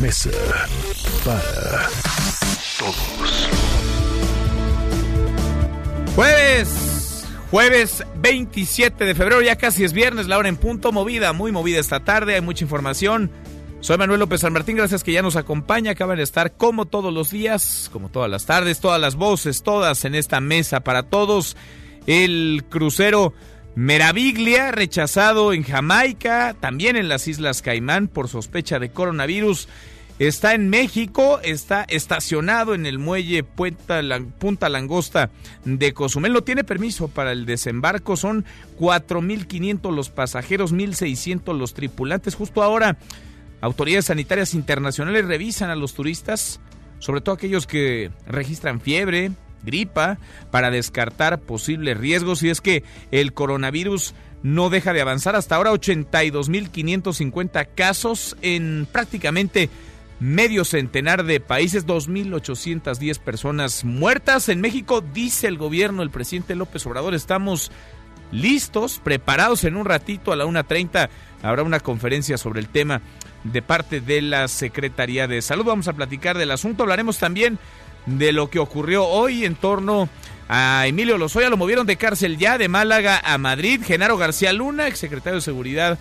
Mesa para Todos. Jueves, jueves 27 de febrero, ya casi es viernes, la hora en punto, movida, muy movida esta tarde, hay mucha información. Soy Manuel López San Martín, gracias que ya nos acompaña, acaban de estar como todos los días, como todas las tardes, todas las voces, todas en esta mesa para todos. El crucero Meraviglia, rechazado en Jamaica, también en las Islas Caimán por sospecha de coronavirus. Está en México, está estacionado en el muelle Punta, Lan- Punta Langosta de Cozumel. No tiene permiso para el desembarco. Son 4.500 los pasajeros, 1.600 los tripulantes. Justo ahora, autoridades sanitarias internacionales revisan a los turistas, sobre todo aquellos que registran fiebre, gripa, para descartar posibles riesgos. Y es que el coronavirus no deja de avanzar. Hasta ahora 82.550 casos en prácticamente medio centenar de países, 2.810 personas muertas. En México, dice el gobierno, el presidente López Obrador, estamos listos, preparados en un ratito a la 1.30. Habrá una conferencia sobre el tema de parte de la Secretaría de Salud. Vamos a platicar del asunto. Hablaremos también de lo que ocurrió hoy en torno a Emilio Lozoya. Lo movieron de cárcel ya de Málaga a Madrid. Genaro García Luna, exsecretario de Seguridad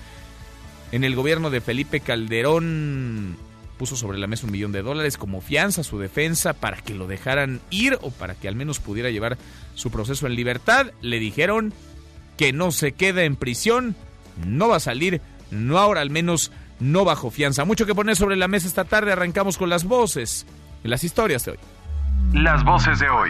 en el gobierno de Felipe Calderón, puso sobre la mesa un millón de dólares como fianza su defensa para que lo dejaran ir o para que al menos pudiera llevar su proceso en libertad. Le dijeron que no se queda en prisión, no va a salir, no ahora al menos no bajo fianza. Mucho que poner sobre la mesa esta tarde. Arrancamos con las voces las historias de hoy. Las voces de hoy.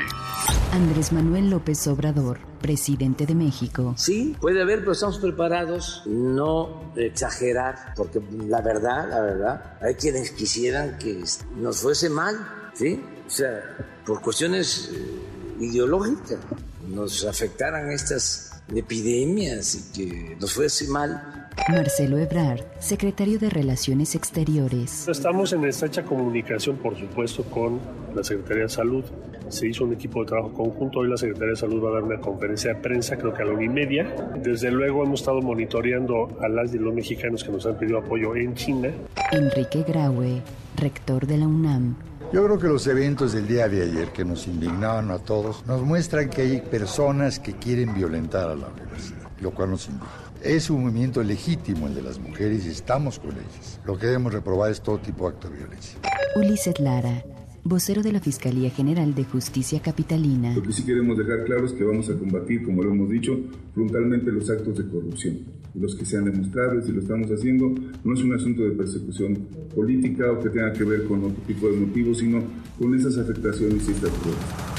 Andrés Manuel López Obrador, presidente de México. Sí, puede haber, pero estamos preparados. No exagerar, porque la verdad, la verdad, hay quienes quisieran que nos fuese mal, ¿sí? O sea, por cuestiones eh, ideológicas, nos afectaran estas epidemias y que nos fuese mal. Marcelo Ebrard, secretario de Relaciones Exteriores. Estamos en estrecha comunicación, por supuesto, con la Secretaría de Salud. Se hizo un equipo de trabajo conjunto. Hoy la Secretaría de Salud va a dar una conferencia de prensa, creo que a la una y media. Desde luego hemos estado monitoreando a las y los mexicanos que nos han pedido apoyo en China. Enrique Graue, rector de la UNAM. Yo creo que los eventos del día de ayer que nos indignaron a todos nos muestran que hay personas que quieren violentar a la universidad, lo cual nos indigna. Es un movimiento legítimo el de las mujeres y estamos con ellas. Lo que debemos reprobar es todo tipo de acto de violencia. Ulises Lara, vocero de la Fiscalía General de Justicia Capitalina. Lo que sí queremos dejar claro es que vamos a combatir, como lo hemos dicho, frontalmente los actos de corrupción. Los que sean demostrables y lo estamos haciendo, no es un asunto de persecución política o que tenga que ver con otro tipo de motivos, sino con esas afectaciones y estas pruebas.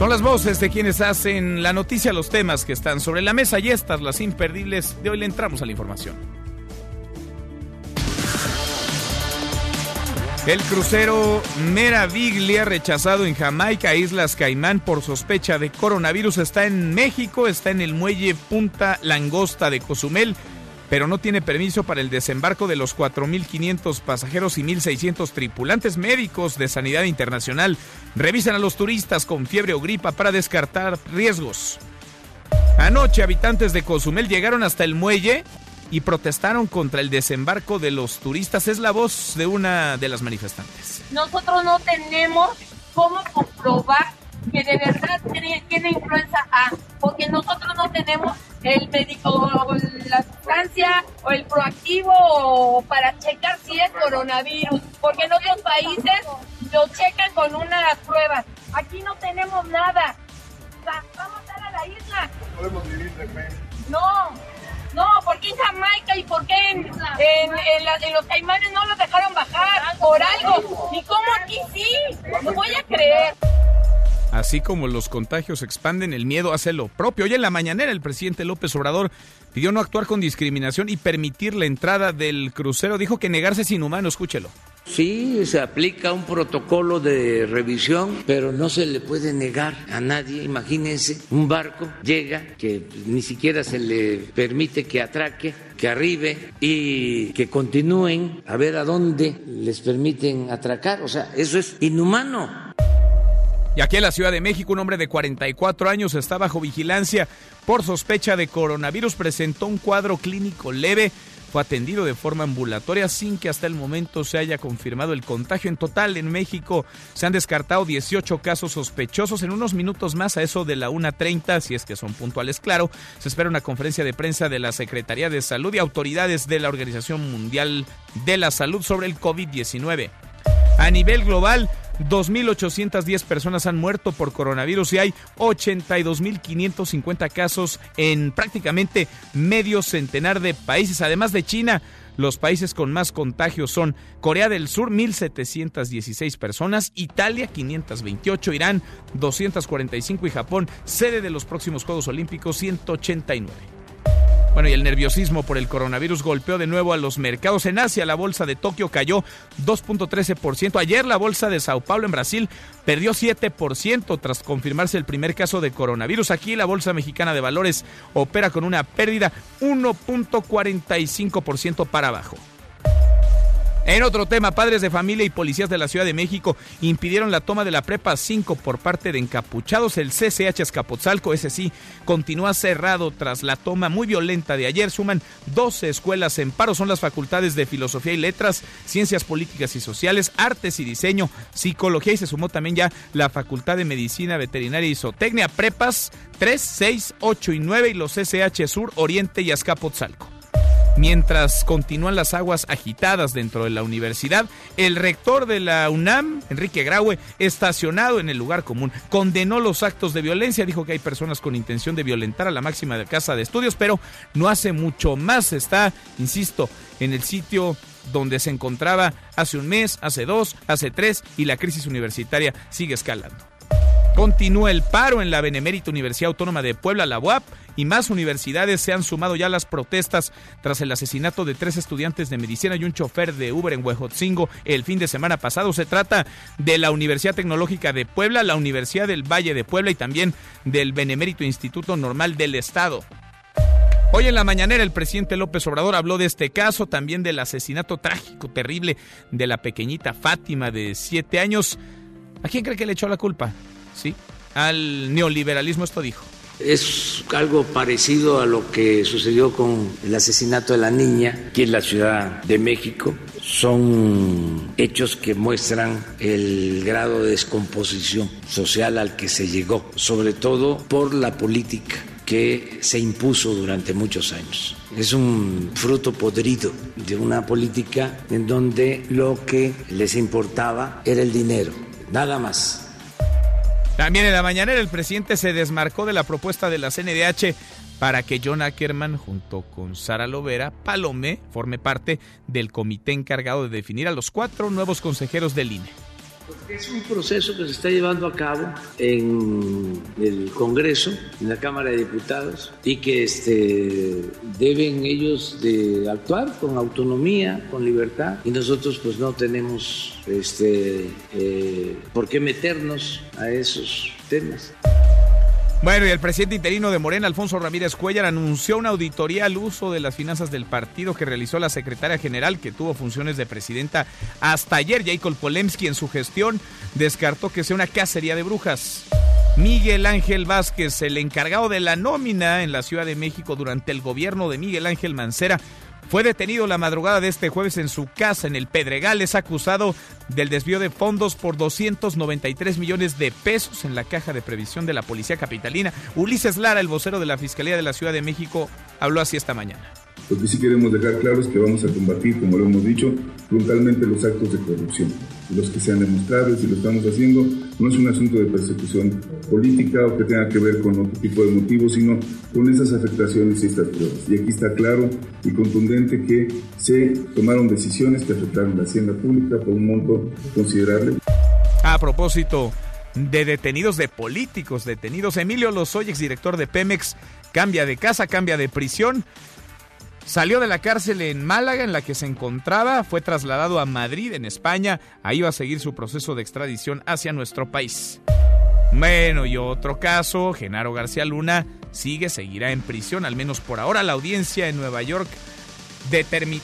Son las voces de quienes hacen la noticia, los temas que están sobre la mesa y estas, las imperdibles. De hoy le entramos a la información. El crucero Meraviglia, rechazado en Jamaica, Islas Caimán, por sospecha de coronavirus, está en México, está en el muelle Punta Langosta de Cozumel, pero no tiene permiso para el desembarco de los 4.500 pasajeros y 1.600 tripulantes médicos de Sanidad Internacional. Revisan a los turistas con fiebre o gripa para descartar riesgos. Anoche, habitantes de Cozumel llegaron hasta el muelle y protestaron contra el desembarco de los turistas. Es la voz de una de las manifestantes. nosotros no tenemos cómo comprobar que de verdad tiene, tiene influenza A, porque nosotros no tenemos el médico, o la sustancia o el proactivo o para checar si es coronavirus, porque en otros países lo checan con unas pruebas. Aquí no tenemos nada. Vamos a estar a la isla. Podemos vivir de fe. No, no, ¿por qué en Jamaica y por qué en, en, en la- en los caimanes no los dejaron bajar? Por algo. ¿Y cómo aquí sí? No voy a creer. Así como los contagios expanden, el miedo hace lo propio. Hoy en la mañanera el presidente López Obrador pidió no actuar con discriminación y permitir la entrada del crucero. Dijo que negarse es inhumano, escúchelo. Sí, se aplica un protocolo de revisión, pero no se le puede negar a nadie. Imagínense, un barco llega que ni siquiera se le permite que atraque, que arribe y que continúen a ver a dónde les permiten atracar. O sea, eso es inhumano. Y aquí en la Ciudad de México, un hombre de 44 años está bajo vigilancia por sospecha de coronavirus. Presentó un cuadro clínico leve. Fue atendido de forma ambulatoria sin que hasta el momento se haya confirmado el contagio. En total, en México se han descartado 18 casos sospechosos. En unos minutos más, a eso de la 1.30, si es que son puntuales, claro, se espera una conferencia de prensa de la Secretaría de Salud y autoridades de la Organización Mundial de la Salud sobre el COVID-19. A nivel global, 2.810 personas han muerto por coronavirus y hay 82.550 casos en prácticamente medio centenar de países. Además de China, los países con más contagios son Corea del Sur, 1.716 personas, Italia, 528, Irán, 245 y Japón, sede de los próximos Juegos Olímpicos, 189. Bueno, y el nerviosismo por el coronavirus golpeó de nuevo a los mercados. En Asia, la bolsa de Tokio cayó 2.13%. Ayer, la bolsa de Sao Paulo en Brasil perdió 7% tras confirmarse el primer caso de coronavirus. Aquí, la bolsa mexicana de valores opera con una pérdida 1.45% para abajo. En otro tema, padres de familia y policías de la Ciudad de México impidieron la toma de la prepa 5 por parte de encapuchados. El CCH Escapotzalco, ese sí, continúa cerrado tras la toma muy violenta de ayer. Suman 12 escuelas en paro. Son las facultades de Filosofía y Letras, Ciencias Políticas y Sociales, Artes y Diseño, Psicología y se sumó también ya la Facultad de Medicina Veterinaria y Zootecnia. Prepas 3, 6, 8 y 9 y los CCH Sur, Oriente y Azcapotzalco. Mientras continúan las aguas agitadas dentro de la universidad, el rector de la UNAM, Enrique Graue, estacionado en el lugar común, condenó los actos de violencia, dijo que hay personas con intención de violentar a la máxima de casa de estudios, pero no hace mucho más, está, insisto, en el sitio donde se encontraba hace un mes, hace dos, hace tres, y la crisis universitaria sigue escalando. Continúa el paro en la Benemérita Universidad Autónoma de Puebla, la UAP, y más universidades se han sumado ya a las protestas tras el asesinato de tres estudiantes de medicina y un chofer de Uber en Huejotzingo el fin de semana pasado. Se trata de la Universidad Tecnológica de Puebla, la Universidad del Valle de Puebla y también del Benemérito Instituto Normal del Estado. Hoy en la mañanera el presidente López Obrador habló de este caso, también del asesinato trágico, terrible de la pequeñita Fátima de siete años. ¿A quién cree que le echó la culpa? Al neoliberalismo esto dijo. Es algo parecido a lo que sucedió con el asesinato de la niña aquí en la Ciudad de México. Son hechos que muestran el grado de descomposición social al que se llegó, sobre todo por la política que se impuso durante muchos años. Es un fruto podrido de una política en donde lo que les importaba era el dinero, nada más también en la mañanera el presidente se desmarcó de la propuesta de la CNDH para que John Ackerman, junto con Sara Lovera Palome, forme parte del comité encargado de definir a los cuatro nuevos consejeros del INE. Es un proceso que se está llevando a cabo en el Congreso, en la Cámara de Diputados, y que este, deben ellos de actuar con autonomía, con libertad, y nosotros pues no tenemos este, eh, por qué meternos a esos temas. Bueno, y el presidente interino de Morena, Alfonso Ramírez Cuellar, anunció una auditoría al uso de las finanzas del partido que realizó la secretaria general, que tuvo funciones de presidenta hasta ayer. Jacob Polemski, en su gestión, descartó que sea una cacería de brujas. Miguel Ángel Vázquez, el encargado de la nómina en la Ciudad de México durante el gobierno de Miguel Ángel Mancera, fue detenido la madrugada de este jueves en su casa en el Pedregal. Es acusado del desvío de fondos por 293 millones de pesos en la caja de previsión de la Policía Capitalina. Ulises Lara, el vocero de la Fiscalía de la Ciudad de México, habló así esta mañana. Lo que sí queremos dejar claro es que vamos a combatir, como lo hemos dicho, frontalmente los actos de corrupción. Los que sean demostrables y lo estamos haciendo, no es un asunto de persecución política o que tenga que ver con otro tipo de motivos, sino con esas afectaciones y estas pruebas. Y aquí está claro y contundente que se tomaron decisiones que afectaron la hacienda pública por un monto considerable. A propósito de detenidos, de políticos detenidos. Emilio Lozoya, exdirector de Pemex, cambia de casa, cambia de prisión. Salió de la cárcel en Málaga, en la que se encontraba, fue trasladado a Madrid, en España. Ahí va a seguir su proceso de extradición hacia nuestro país. Bueno, y otro caso, Genaro García Luna sigue, seguirá en prisión, al menos por ahora. La audiencia en Nueva York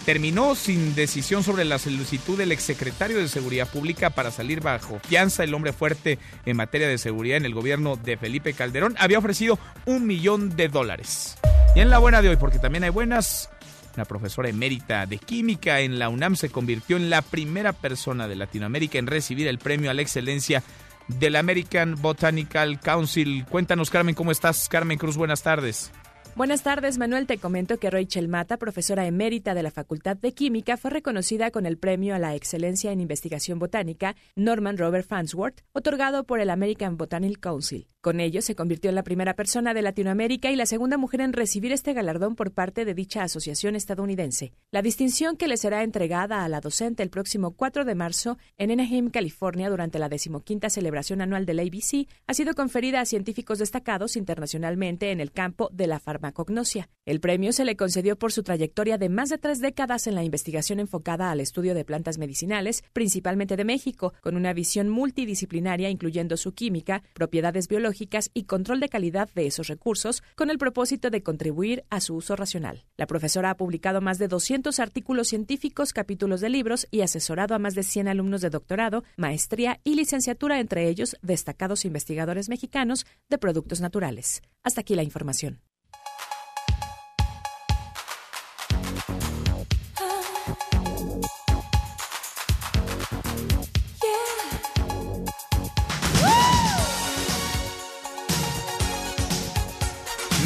terminó sin decisión sobre la solicitud del exsecretario de Seguridad Pública para salir bajo fianza. El hombre fuerte en materia de seguridad en el gobierno de Felipe Calderón había ofrecido un millón de dólares. Y en la buena de hoy, porque también hay buenas, la profesora emérita de química en la UNAM se convirtió en la primera persona de Latinoamérica en recibir el premio a la excelencia del American Botanical Council. Cuéntanos, Carmen, ¿cómo estás? Carmen Cruz, buenas tardes. Buenas tardes, Manuel. Te comento que Rachel Mata, profesora emérita de la Facultad de Química, fue reconocida con el Premio a la Excelencia en Investigación Botánica Norman Robert Farnsworth, otorgado por el American Botanical Council. Con ello, se convirtió en la primera persona de Latinoamérica y la segunda mujer en recibir este galardón por parte de dicha asociación estadounidense. La distinción que le será entregada a la docente el próximo 4 de marzo en Anaheim, California, durante la decimoquinta celebración anual del ABC, ha sido conferida a científicos destacados internacionalmente en el campo de la farmacognosia. El premio se le concedió por su trayectoria de más de tres décadas en la investigación enfocada al estudio de plantas medicinales, principalmente de México, con una visión multidisciplinaria incluyendo su química, propiedades biológicas, y control de calidad de esos recursos con el propósito de contribuir a su uso racional. La profesora ha publicado más de 200 artículos científicos, capítulos de libros y asesorado a más de 100 alumnos de doctorado, maestría y licenciatura, entre ellos destacados investigadores mexicanos de productos naturales. Hasta aquí la información.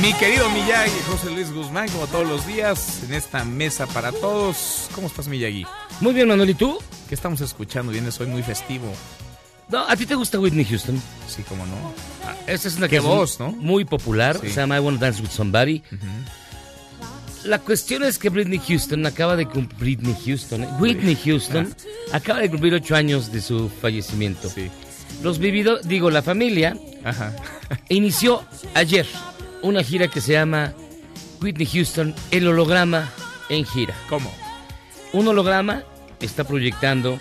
Mi querido Miyagi, José Luis Guzmán, como todos los días, en esta mesa para todos. ¿Cómo estás, Miyagi? Muy bien, Manuel, ¿y tú? ¿Qué estamos escuchando? Vienes hoy muy festivo. No, ¿a ti te gusta Whitney Houston? Sí, cómo no. Ah, esta es una que voz, ¿no? Muy popular, se llama I Wanna Dance With Somebody. La cuestión es que Britney Houston acaba de cumplir... Britney Houston, ¿eh? Whitney Houston ah. acaba de cumplir ocho años de su fallecimiento. Sí. Los vividos, digo, la familia, Ajá. inició ayer una gira que se llama Whitney Houston, el holograma en gira. ¿Cómo? Un holograma está proyectando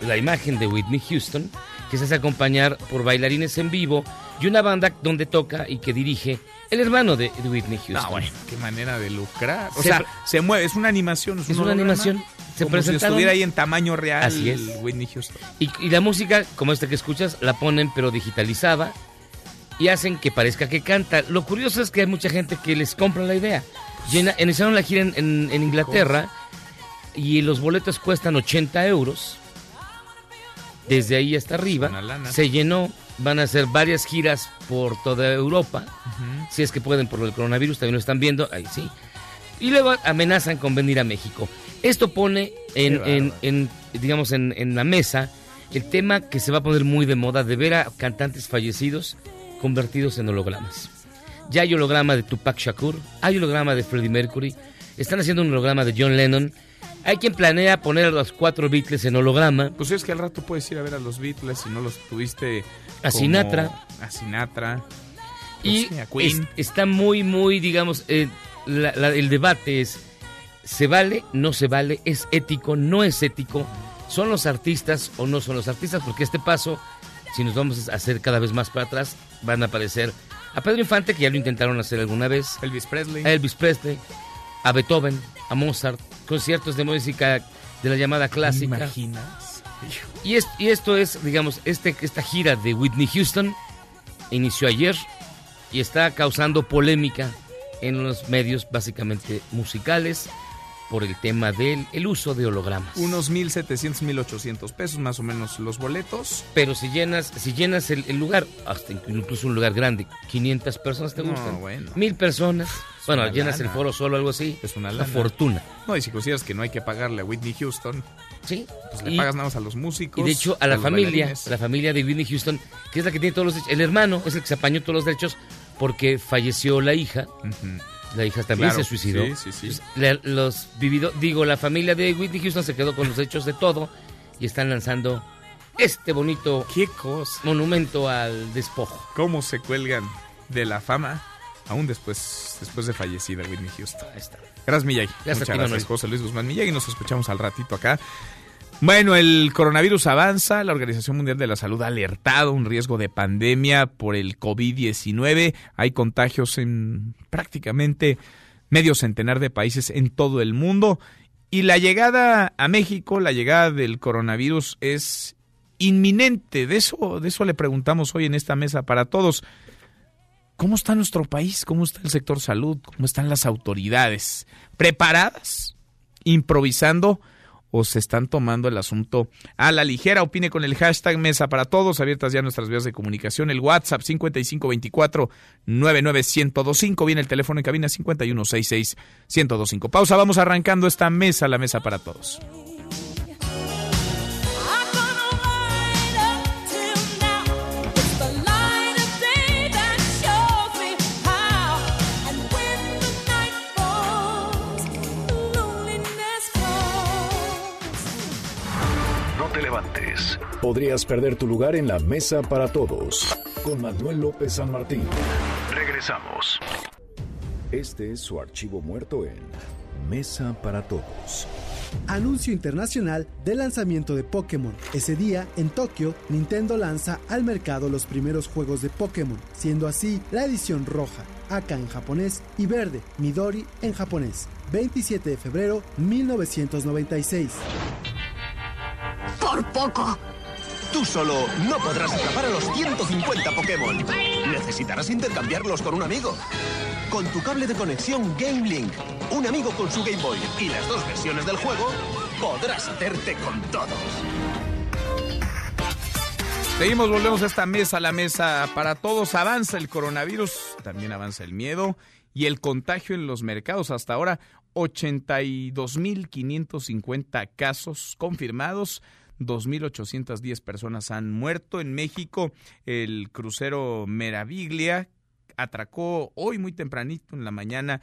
la imagen de Whitney Houston, que se hace acompañar por bailarines en vivo y una banda donde toca y que dirige el hermano de Whitney Houston. Ah, bueno, qué manera de lucrar. O sea, se mueve, es una animación. Es, una animación. Se como si estuviera ahí en tamaño real Así es. Whitney Houston. Y, y la música, como esta que escuchas, la ponen pero digitalizada y hacen que parezca que canta. Lo curioso es que hay mucha gente que les compra la idea. Llena, iniciaron la gira en, Inglaterra y los boletos cuestan 80 euros. Desde ahí hasta arriba. Se llenó. Van a hacer varias giras por toda Europa. Si es que pueden por el coronavirus, también lo están viendo. Ahí sí. Y luego amenazan con venir a México. Esto pone en, en digamos, en la mesa el tema que se va a poner muy de moda de ver a cantantes fallecidos convertidos en hologramas. Ya hay holograma de Tupac Shakur, hay holograma de Freddie Mercury, están haciendo un holograma de John Lennon. Hay quien planea poner a los cuatro Beatles en holograma. Pues es que al rato puedes ir a ver a los Beatles si no los tuviste. A Sinatra. A Sinatra. y pues está muy, muy, digamos, eh, el debate es: ¿se vale? ¿No se vale? ¿Es ético? ¿No es ético? ¿Son los artistas o no son los artistas? Porque este paso si nos vamos a hacer cada vez más para atrás, van a aparecer a Pedro Infante, que ya lo intentaron hacer alguna vez. Elvis Presley. A Elvis Presley. A Beethoven, a Mozart, conciertos de música de la llamada clásica. ¿Te imaginas? Y, y esto es, digamos, este, esta gira de Whitney Houston inició ayer y está causando polémica en los medios básicamente musicales por el tema del el uso de hologramas. Unos 1.700, 1.800 pesos más o menos los boletos. Pero si llenas si llenas el, lugar, hasta incluso un lugar grande, 500 personas te gustan. No, bueno. Mil personas. bueno, llenas el foro solo algo así. Es una, lana. fortuna. No, y si consideras que no hay que pagarle a Whitney Houston. Sí. Pues le pagas nada más a los músicos. Y de hecho a la familia, a la familia de Whitney Houston, que es la que tiene todos los derechos. El hermano es el que se apañó todos los derechos porque falleció la hija. La hija también se suicidó. Sí, sí, sí. los vivido, digo, la familia de Whitney Houston se quedó con los hechos de todo y están lanzando este bonito ¿Qué cosa? monumento al despojo. ¿Cómo se cuelgan de la fama? Aún después, después de fallecida Whitney Houston. Ahí está. Gracias, Miyagi. Gracias a Muchas ti, gracias, Manuel. José Luis Guzmán Miyagi. Nos escuchamos al ratito acá. Bueno, el coronavirus avanza. La Organización Mundial de la Salud ha alertado un riesgo de pandemia por el COVID-19. Hay contagios en prácticamente medio centenar de países en todo el mundo. Y la llegada a México, la llegada del coronavirus es inminente. De eso, de eso le preguntamos hoy en esta mesa para todos. ¿Cómo está nuestro país? ¿Cómo está el sector salud? ¿Cómo están las autoridades? ¿Preparadas? ¿Improvisando? ¿O se están tomando el asunto a la ligera? Opine con el hashtag Mesa para Todos. Abiertas ya nuestras vías de comunicación. El WhatsApp 5524-99125. Viene el teléfono en cabina 5166-1025. Pausa. Vamos arrancando esta mesa, la Mesa para Todos. Te levantes. Podrías perder tu lugar en la mesa para todos. Con Manuel López San Martín. Regresamos. Este es su archivo muerto en Mesa para Todos. Anuncio internacional del lanzamiento de Pokémon. Ese día, en Tokio, Nintendo lanza al mercado los primeros juegos de Pokémon, siendo así la edición roja, Aka en japonés y verde, Midori en japonés. 27 de febrero 1996. Por poco. Tú solo no podrás atrapar a los 150 Pokémon. Necesitarás intercambiarlos con un amigo. Con tu cable de conexión Game Link, un amigo con su Game Boy y las dos versiones del juego, podrás hacerte con todos. Seguimos, volvemos a esta mesa, la mesa para todos. Avanza el coronavirus, también avanza el miedo y el contagio en los mercados. Hasta ahora, 82.550 casos confirmados. 2.810 personas han muerto. En México, el crucero Meraviglia atracó hoy muy tempranito en la mañana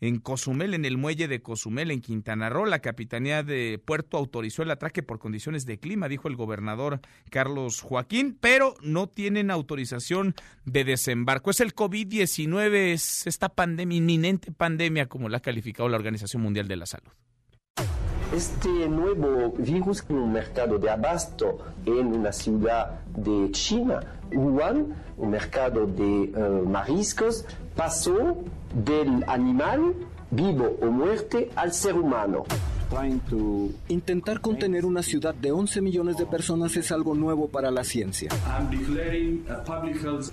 en Cozumel, en el muelle de Cozumel, en Quintana Roo. La Capitanía de Puerto autorizó el atraque por condiciones de clima, dijo el gobernador Carlos Joaquín, pero no tienen autorización de desembarco. Es el COVID-19, es esta pandemia, inminente pandemia, como la ha calificado la Organización Mundial de la Salud. Este nuevo virus en un mercado de abasto en una ciudad de China, Wuhan, un mercado de eh, mariscos, pasó del animal vivo o muerte al ser humano. Intentar contener una ciudad de 11 millones de personas es algo nuevo para la ciencia.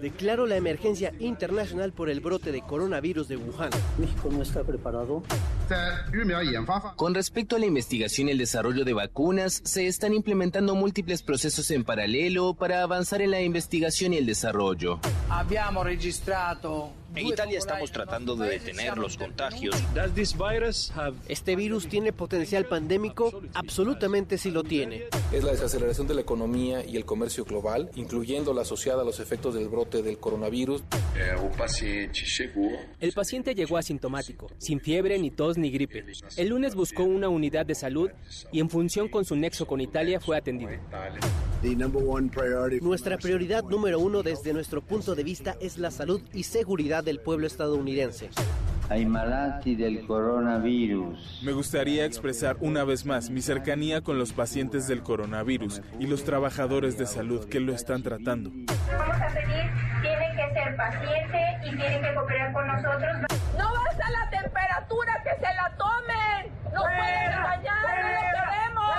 Declaro la emergencia internacional por el brote de coronavirus de Wuhan. México no está preparado. Con respecto a la investigación y el desarrollo de vacunas, se están implementando múltiples procesos en paralelo para avanzar en la investigación y el desarrollo. Abbiamo registrato En Italia estamos tratando de detener los contagios. ¿Este virus tiene potencial pandémico? Absolutamente sí lo tiene. Es la desaceleración de la economía y el comercio global, incluyendo la asociada a los efectos del brote del coronavirus. El paciente llegó asintomático, sin fiebre, ni tos, ni gripe. El lunes buscó una unidad de salud y en función con su nexo con Italia fue atendido. Nuestra prioridad número uno desde nuestro punto de vista es la salud y seguridad del pueblo estadounidense. Ai malati del coronavirus. Me gustaría expresar una vez más mi cercanía con los pacientes del coronavirus y los trabajadores de salud que lo están tratando. Vamos a pedir, tienen que ser pacientes y tienen que cooperar con nosotros. No basta la temperatura, que se la tomen. No pueden engañar, no lo queremos.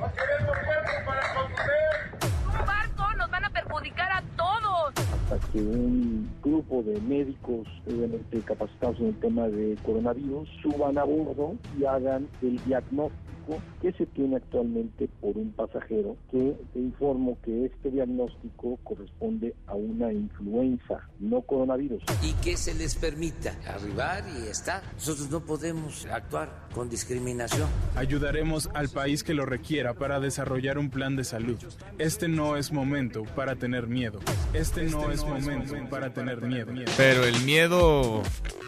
No queremos cuerpos para conducir. Perjudicar a todos. Hasta que un grupo de médicos obviamente capacitados en el tema de coronavirus suban a bordo y hagan el diagnóstico que se tiene actualmente por un pasajero que te informo que este diagnóstico corresponde a una influenza, no coronavirus. Y que se les permita arribar y estar. Nosotros no podemos actuar con discriminación. Ayudaremos al país que lo requiera para desarrollar un plan de salud. Este no es momento para tener miedo. Este, no, es, momento para tener miedo. Pero el miedo,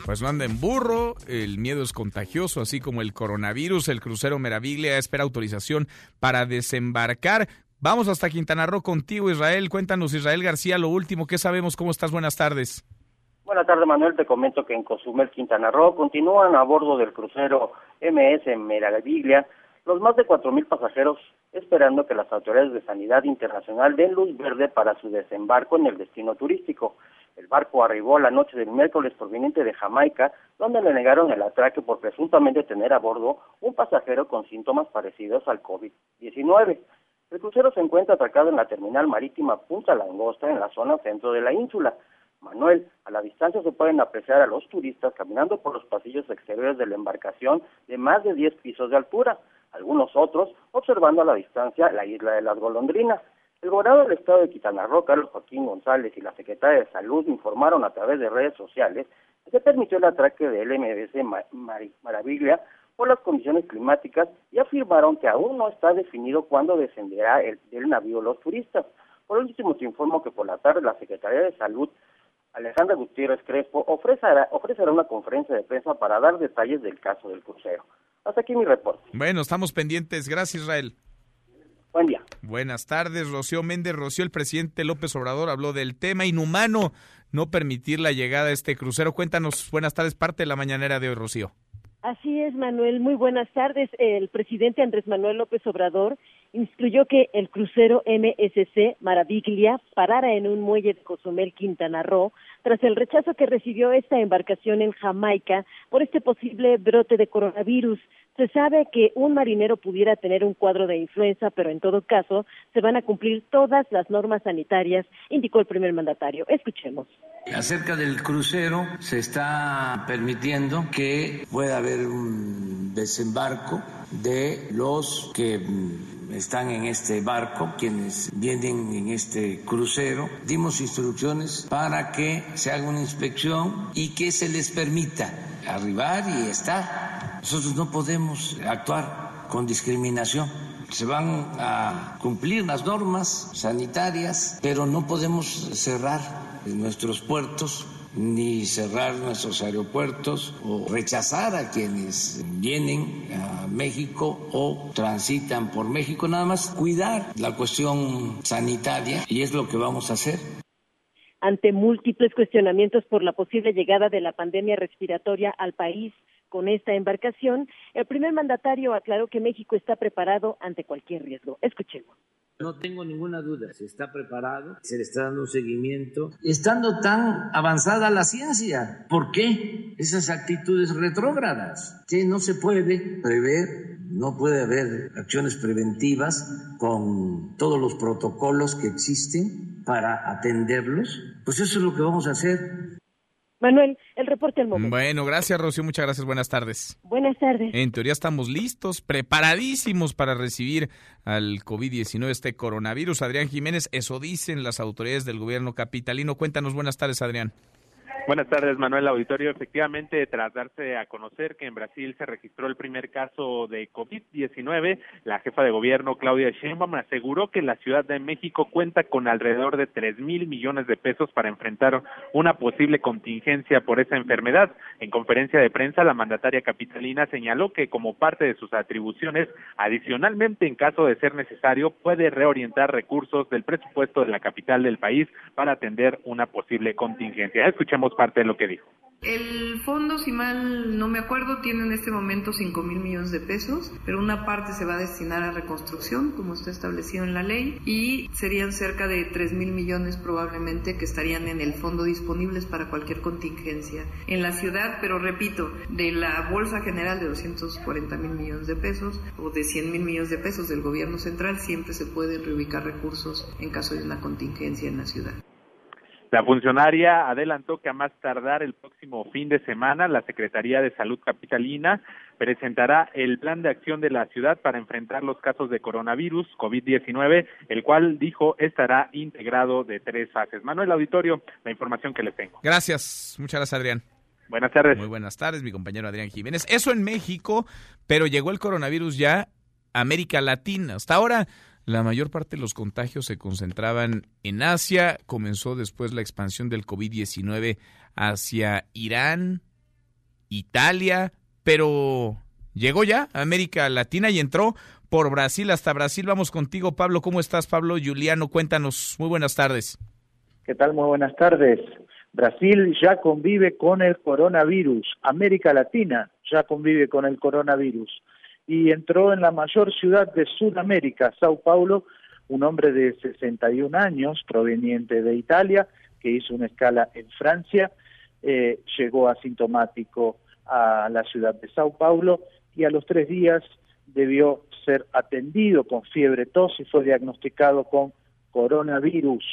pues no anda en burro, el miedo es contagioso, así como el coronavirus. El crucero Meraviglia espera autorización para desembarcar Vamos hasta Quintana Roo contigo, Israel. Cuéntanos, Israel García, lo último, ¿qué sabemos? ¿Cómo estás? Buenas tardes. Buenas tardes, Manuel. Te comento que en Cozumel, Quintana Roo, continúan a bordo del crucero MS Meraviglia los más de 4.000 pasajeros esperando que las autoridades de sanidad internacional den luz verde para su desembarco en el destino turístico. El barco arribó la noche del miércoles proveniente de Jamaica, donde le negaron el atraque por presuntamente tener a bordo un pasajero con síntomas parecidos al COVID-19. El crucero se encuentra atracado en la terminal marítima Punta Langosta, en la zona centro de la ínsula. Manuel, a la distancia se pueden apreciar a los turistas caminando por los pasillos exteriores de la embarcación de más de 10 pisos de altura, algunos otros observando a la distancia la isla de las golondrinas. El gobernador del estado de Quintana Roo, Carlos Joaquín González, y la secretaria de Salud informaron a través de redes sociales que se permitió el atraque del MBC Maravilla por las condiciones climáticas y afirmaron que aún no está definido cuándo descenderá el, del navío los turistas. Por último, se informó que por la tarde la Secretaría de Salud, Alejandra Gutiérrez Crespo, ofrecerá, ofrecerá una conferencia de prensa para dar detalles del caso del crucero. Hasta aquí mi reporte. Bueno, estamos pendientes. Gracias, Israel. Buen día. Buenas tardes, Rocío Méndez. Rocío, el presidente López Obrador habló del tema inhumano no permitir la llegada de este crucero. Cuéntanos, buenas tardes, parte de la mañanera de hoy, Rocío. Así es, Manuel. Muy buenas tardes. El presidente Andrés Manuel López Obrador instruyó que el crucero MSC Maraviglia parara en un muelle de Cozumel, Quintana Roo, tras el rechazo que recibió esta embarcación en Jamaica por este posible brote de coronavirus. Se sabe que un marinero pudiera tener un cuadro de influenza, pero en todo caso se van a cumplir todas las normas sanitarias, indicó el primer mandatario. Escuchemos. Acerca del crucero, se está permitiendo que pueda haber un desembarco de los que están en este barco, quienes vienen en este crucero. Dimos instrucciones para que se haga una inspección y que se les permita arribar y estar. Nosotros no podemos actuar con discriminación. Se van a cumplir las normas sanitarias, pero no podemos cerrar nuestros puertos ni cerrar nuestros aeropuertos o rechazar a quienes vienen a México o transitan por México, nada más cuidar la cuestión sanitaria y es lo que vamos a hacer. Ante múltiples cuestionamientos por la posible llegada de la pandemia respiratoria al país con esta embarcación, el primer mandatario aclaró que México está preparado ante cualquier riesgo. Escuchemos. No tengo ninguna duda, se está preparado, se le está dando un seguimiento, estando tan avanzada la ciencia. ¿Por qué esas actitudes retrógradas? Que no se puede prever, no puede haber acciones preventivas con todos los protocolos que existen para atenderlos. Pues eso es lo que vamos a hacer. Manuel, el reporte al momento. Bueno, gracias Rocío, muchas gracias, buenas tardes. Buenas tardes. En teoría estamos listos, preparadísimos para recibir al COVID-19, este coronavirus. Adrián Jiménez, eso dicen las autoridades del gobierno capitalino. Cuéntanos, buenas tardes, Adrián. Buenas tardes, Manuel Auditorio. Efectivamente, tras darse a conocer que en Brasil se registró el primer caso de COVID-19, la jefa de gobierno, Claudia Sheinbaum, aseguró que la Ciudad de México cuenta con alrededor de tres mil millones de pesos para enfrentar una posible contingencia por esa enfermedad. En conferencia de prensa, la mandataria capitalina señaló que como parte de sus atribuciones, adicionalmente, en caso de ser necesario, puede reorientar recursos del presupuesto de la capital del país para atender una posible contingencia. Escuchemos parte de lo que dijo. El fondo, si mal no me acuerdo, tiene en este momento 5 mil millones de pesos, pero una parte se va a destinar a reconstrucción, como está establecido en la ley, y serían cerca de 3 mil millones probablemente que estarían en el fondo disponibles para cualquier contingencia en la ciudad, pero repito, de la Bolsa General de 240 mil millones de pesos o de 100 mil millones de pesos del gobierno central, siempre se pueden reubicar recursos en caso de una contingencia en la ciudad. La funcionaria adelantó que a más tardar el próximo fin de semana la Secretaría de Salud Capitalina presentará el plan de acción de la ciudad para enfrentar los casos de coronavirus COVID-19, el cual dijo estará integrado de tres fases. Manuel Auditorio, la información que les tengo. Gracias, muchas gracias Adrián. Buenas tardes. Muy buenas tardes, mi compañero Adrián Jiménez. Eso en México, pero llegó el coronavirus ya a América Latina. Hasta ahora la mayor parte de los contagios se concentraban en Asia, comenzó después la expansión del COVID-19 hacia Irán, Italia, pero llegó ya América Latina y entró por Brasil. Hasta Brasil vamos contigo, Pablo. ¿Cómo estás, Pablo? Juliano, cuéntanos. Muy buenas tardes. ¿Qué tal? Muy buenas tardes. Brasil ya convive con el coronavirus. América Latina ya convive con el coronavirus. Y entró en la mayor ciudad de Sudamérica, Sao Paulo, un hombre de 61 años, proveniente de Italia, que hizo una escala en Francia, eh, llegó asintomático a la ciudad de Sao Paulo y a los tres días debió ser atendido con fiebre tos y fue diagnosticado con coronavirus.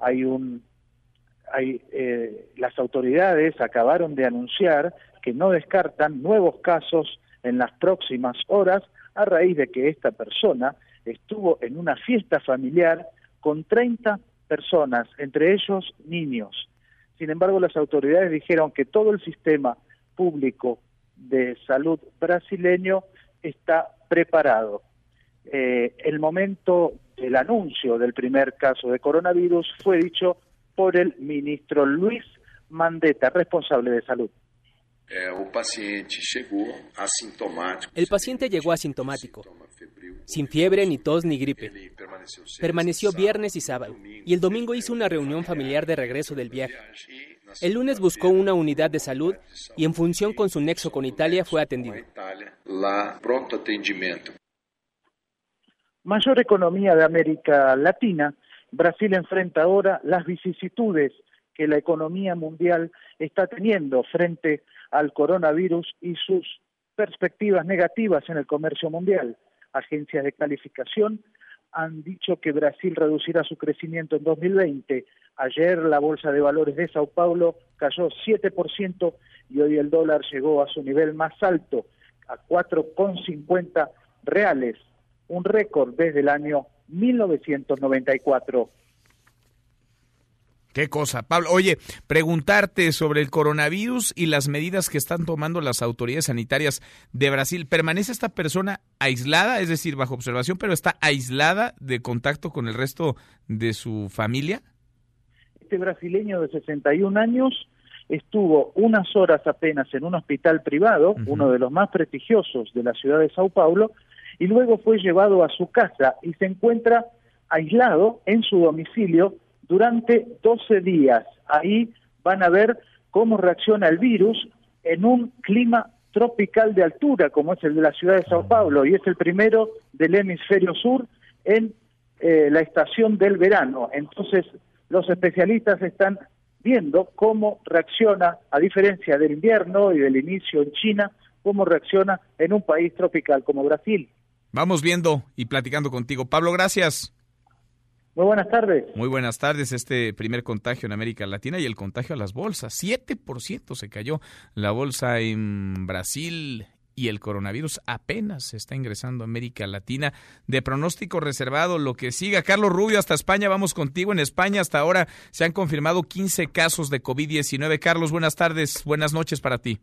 Hay un, hay, eh, las autoridades acabaron de anunciar que no descartan nuevos casos en las próximas horas a raíz de que esta persona estuvo en una fiesta familiar con 30 personas, entre ellos niños. Sin embargo, las autoridades dijeron que todo el sistema público de salud brasileño está preparado. Eh, el momento del anuncio del primer caso de coronavirus fue dicho por el ministro Luis Mandetta, responsable de salud. El paciente llegó asintomático, sin fiebre, ni tos, ni gripe. Permaneció viernes y sábado, y el domingo hizo una reunión familiar de regreso del viaje. El lunes buscó una unidad de salud y en función con su nexo con Italia fue atendido. Mayor economía de América Latina, Brasil enfrenta ahora las vicisitudes que la economía mundial está teniendo frente al coronavirus y sus perspectivas negativas en el comercio mundial. Agencias de calificación han dicho que Brasil reducirá su crecimiento en 2020. Ayer la Bolsa de Valores de Sao Paulo cayó 7% y hoy el dólar llegó a su nivel más alto, a 4,50 reales, un récord desde el año 1994. Qué cosa, Pablo. Oye, preguntarte sobre el coronavirus y las medidas que están tomando las autoridades sanitarias de Brasil. ¿Permanece esta persona aislada, es decir, bajo observación, pero está aislada de contacto con el resto de su familia? Este brasileño de 61 años estuvo unas horas apenas en un hospital privado, uno de los más prestigiosos de la ciudad de Sao Paulo, y luego fue llevado a su casa y se encuentra aislado en su domicilio durante 12 días. Ahí van a ver cómo reacciona el virus en un clima tropical de altura, como es el de la ciudad de Sao Paulo, y es el primero del hemisferio sur en eh, la estación del verano. Entonces, los especialistas están viendo cómo reacciona, a diferencia del invierno y del inicio en China, cómo reacciona en un país tropical como Brasil. Vamos viendo y platicando contigo. Pablo, gracias. Muy buenas tardes. Muy buenas tardes. Este primer contagio en América Latina y el contagio a las bolsas. 7% se cayó la bolsa en Brasil y el coronavirus apenas está ingresando a América Latina. De pronóstico reservado, lo que siga. Carlos Rubio, hasta España, vamos contigo. En España hasta ahora se han confirmado 15 casos de COVID-19. Carlos, buenas tardes, buenas noches para ti.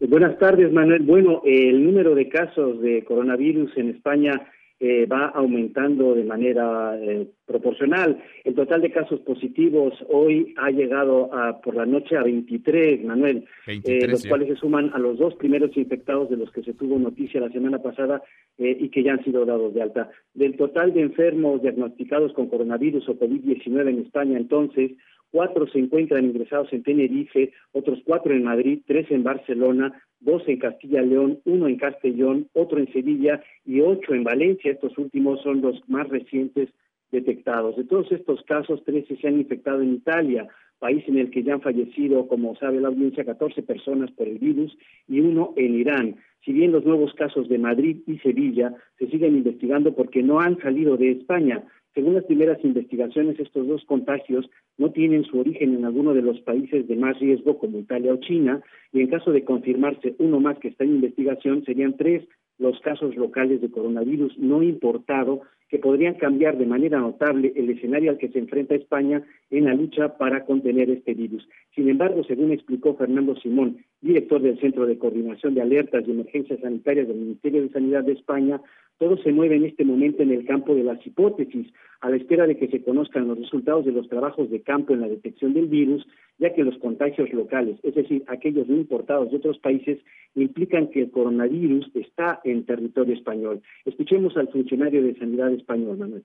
Buenas tardes, Manuel. Bueno, el número de casos de coronavirus en España eh, va aumentando de manera eh, proporcional. El total de casos positivos hoy ha llegado a, por la noche a 23, Manuel, eh, los cuales se suman a los dos primeros infectados de los que se tuvo noticia la semana pasada y que ya han sido dados de alta. Del total de enfermos diagnosticados con coronavirus o COVID-19 en España, entonces, cuatro se encuentran ingresados en Tenerife, otros cuatro en Madrid, tres en Barcelona, dos en Castilla León, uno en Castellón, otro en Sevilla y ocho en Valencia. Estos últimos son los más recientes detectados. De todos estos casos, 13 se han infectado en Italia, país en el que ya han fallecido, como sabe la audiencia, 14 personas por el virus y uno en Irán. Si bien los nuevos casos de Madrid y Sevilla se siguen investigando porque no han salido de España, según las primeras investigaciones, estos dos contagios no tienen su origen en alguno de los países de más riesgo como Italia o China, y en caso de confirmarse uno más que está en investigación, serían tres los casos locales de coronavirus no importado que podrían cambiar de manera notable el escenario al que se enfrenta España en la lucha para contener este virus. Sin embargo, según explicó Fernando Simón, director del Centro de Coordinación de Alertas y Emergencias Sanitarias del Ministerio de Sanidad de España, Todo se mueve en este momento en el campo de las hipótesis, a la espera de que se conozcan los resultados de los trabajos de campo en la detección del virus, ya que los contagios locales, es decir, aquellos importados de otros países, implican que el coronavirus está en territorio español. Escuchemos al funcionario de Sanidad español, Manuel.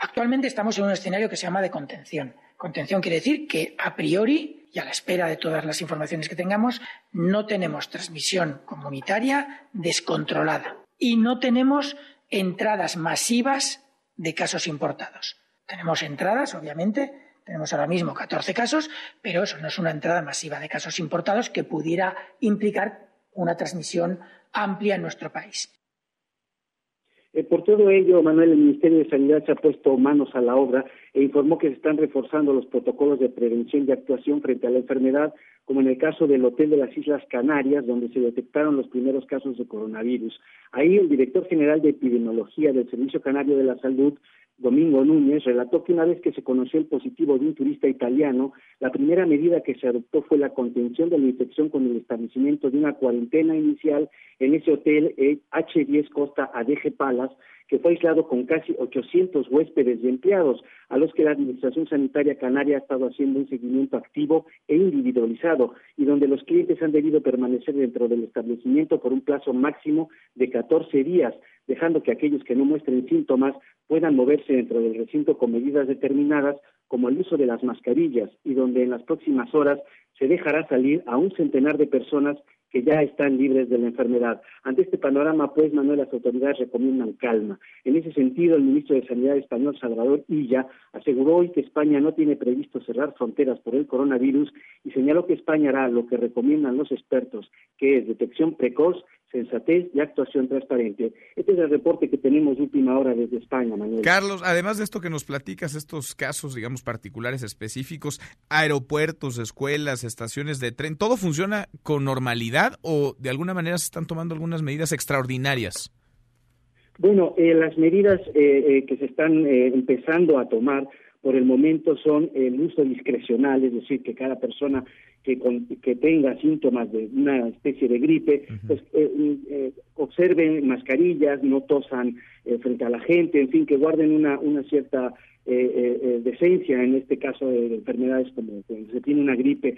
Actualmente estamos en un escenario que se llama de contención. Contención quiere decir que a priori y a la espera de todas las informaciones que tengamos, no tenemos transmisión comunitaria descontrolada y no tenemos entradas masivas de casos importados. Tenemos entradas, obviamente, tenemos ahora mismo 14 casos, pero eso no es una entrada masiva de casos importados que pudiera implicar una transmisión amplia en nuestro país. Eh, por todo ello, Manuel, el Ministerio de Sanidad se ha puesto manos a la obra e informó que se están reforzando los protocolos de prevención y actuación frente a la enfermedad, como en el caso del Hotel de las Islas Canarias, donde se detectaron los primeros casos de coronavirus. Ahí el director general de epidemiología del Servicio Canario de la Salud Domingo Núñez, relató que una vez que se conoció el positivo de un turista italiano, la primera medida que se adoptó fue la contención de la infección con el establecimiento de una cuarentena inicial en ese hotel H10 Costa ADG Palace, que fue aislado con casi 800 huéspedes y empleados, a los que la Administración Sanitaria Canaria ha estado haciendo un seguimiento activo e individualizado, y donde los clientes han debido permanecer dentro del establecimiento por un plazo máximo de 14 días, dejando que aquellos que no muestren síntomas puedan moverse dentro del recinto con medidas determinadas como el uso de las mascarillas y donde en las próximas horas se dejará salir a un centenar de personas que ya están libres de la enfermedad. Ante este panorama, pues, Manuel, las autoridades recomiendan calma. En ese sentido, el ministro de Sanidad español, Salvador Illa, aseguró hoy que España no tiene previsto cerrar fronteras por el coronavirus y señaló que España hará lo que recomiendan los expertos, que es detección precoz sensatez y actuación transparente. Este es el reporte que tenemos última hora desde España, Manuel. Carlos, además de esto que nos platicas, estos casos, digamos, particulares específicos, aeropuertos, escuelas, estaciones de tren, ¿todo funciona con normalidad o de alguna manera se están tomando algunas medidas extraordinarias? Bueno, eh, las medidas eh, eh, que se están empezando a tomar por el momento son el uso discrecional, es decir, que cada persona que, que tenga síntomas de una especie de gripe, pues eh, eh, observen mascarillas, no tosan eh, frente a la gente, en fin, que guarden una, una cierta decencia en este caso de, enfermedades como cuando se tiene una gripe.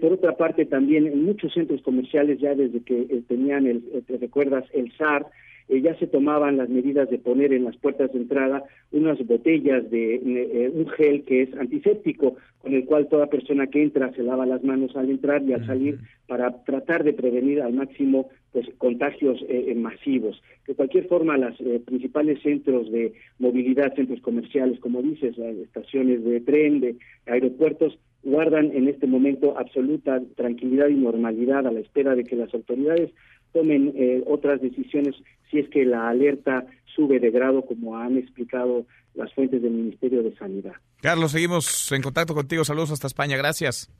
por otra parte, también en muchos centros comerciales ya desde que tenían, el, te recuerdas, el SAR, eh, ya se tomaban las medidas de poner en las puertas de entrada unas botellas de eh, un gel que es antiséptico, con el cual toda persona que entra se lava las manos al entrar y al salir para tratar de prevenir al máximo pues contagios eh, masivos. De cualquier forma, los principales centros de movilidad, centros comerciales, como dices, las estaciones de tren, de aeropuertos, guardan en este momento absoluta tranquilidad y normalidad a la espera de que las autoridades tomen eh, otras decisiones si es que la alerta sube de grado, como han explicado las fuentes del Ministerio de Sanidad. Carlos, seguimos en contacto contigo. Saludos hasta España. Gracias.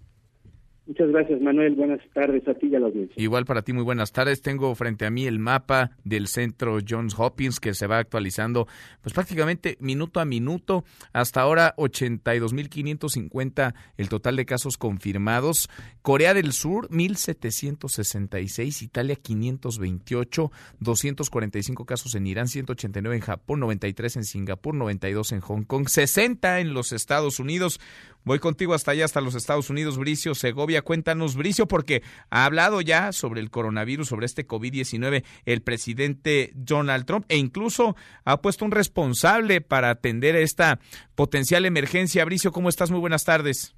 Muchas gracias, Manuel. Buenas tardes a ti y a la audiencia. Igual para ti, muy buenas tardes. Tengo frente a mí el mapa del centro Johns Hopkins que se va actualizando pues prácticamente minuto a minuto. Hasta ahora 82.550 el total de casos confirmados. Corea del Sur 1.766, Italia 528, 245 casos en Irán, 189 en Japón, 93 en Singapur, 92 en Hong Kong, 60 en los Estados Unidos. Voy contigo hasta allá, hasta los Estados Unidos, Bricio Segovia. Cuéntanos, Bricio, porque ha hablado ya sobre el coronavirus, sobre este COVID-19, el presidente Donald Trump, e incluso ha puesto un responsable para atender esta potencial emergencia. Bricio, ¿cómo estás? Muy buenas tardes.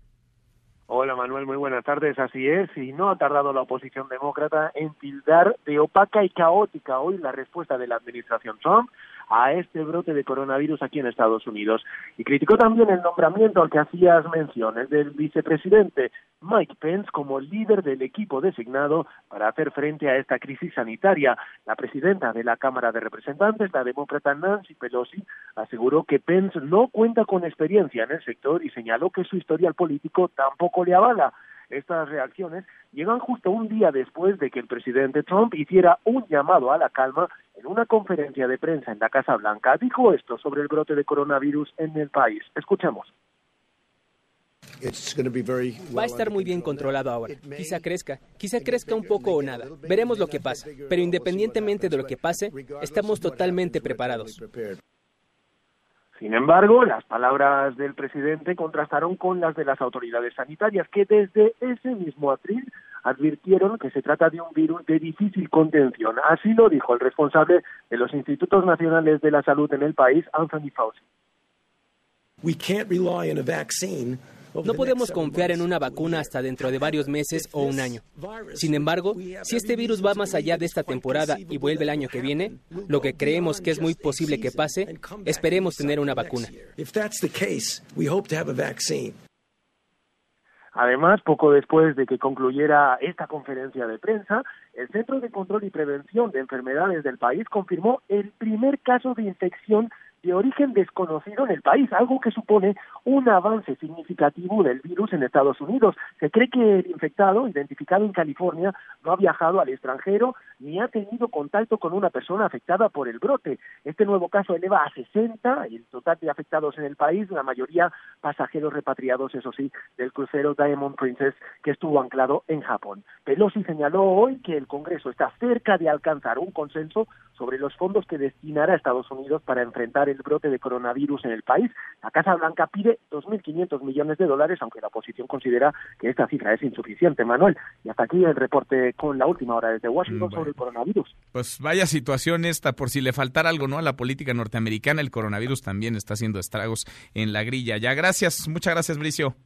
Hola Manuel, muy buenas tardes. Así es, y no ha tardado la oposición demócrata en tildar de opaca y caótica hoy la respuesta de la administración Trump a este brote de coronavirus aquí en Estados Unidos. Y criticó también el nombramiento al que hacías menciones del vicepresidente Mike Pence como líder del equipo designado para hacer frente a esta crisis sanitaria. La presidenta de la Cámara de Representantes, la demócrata Nancy Pelosi, aseguró que Pence no cuenta con experiencia en el sector y señaló que su historial político tampoco le avala. Estas reacciones llegan justo un día después de que el presidente Trump hiciera un llamado a la calma en una conferencia de prensa en la Casa Blanca. Dijo esto sobre el brote de coronavirus en el país. Escuchemos. Va a estar muy bien controlado ahora. Quizá crezca, quizá crezca un poco o nada. Veremos lo que pasa. Pero independientemente de lo que pase, estamos totalmente preparados. Sin embargo, las palabras del presidente contrastaron con las de las autoridades sanitarias, que desde ese mismo abril advirtieron que se trata de un virus de difícil contención. Así lo dijo el responsable de los Institutos Nacionales de la Salud en el país, Anthony Fauci. No podemos confiar en una vacuna hasta dentro de varios meses o un año. Sin embargo, si este virus va más allá de esta temporada y vuelve el año que viene, lo que creemos que es muy posible que pase, esperemos tener una vacuna. Además, poco después de que concluyera esta conferencia de prensa, el Centro de Control y Prevención de Enfermedades del país confirmó el primer caso de infección de origen desconocido en el país, algo que supone un avance significativo del virus en Estados Unidos. Se cree que el infectado, identificado en California, no ha viajado al extranjero ni ha tenido contacto con una persona afectada por el brote. Este nuevo caso eleva a 60 el total de afectados en el país, la mayoría pasajeros repatriados, eso sí, del crucero Diamond Princess que estuvo anclado en Japón. Pelosi señaló hoy que el Congreso está cerca de alcanzar un consenso sobre los fondos que destinará a Estados Unidos para enfrentar el brote de coronavirus en el país. La Casa Blanca pide 2.500 millones de dólares, aunque la oposición considera que esta cifra es insuficiente, Manuel. Y hasta aquí el reporte con la última hora desde Washington sobre el coronavirus. Pues vaya situación esta, por si le faltara algo no a la política norteamericana, el coronavirus también está haciendo estragos en la grilla. Ya, gracias, muchas gracias, Bricio.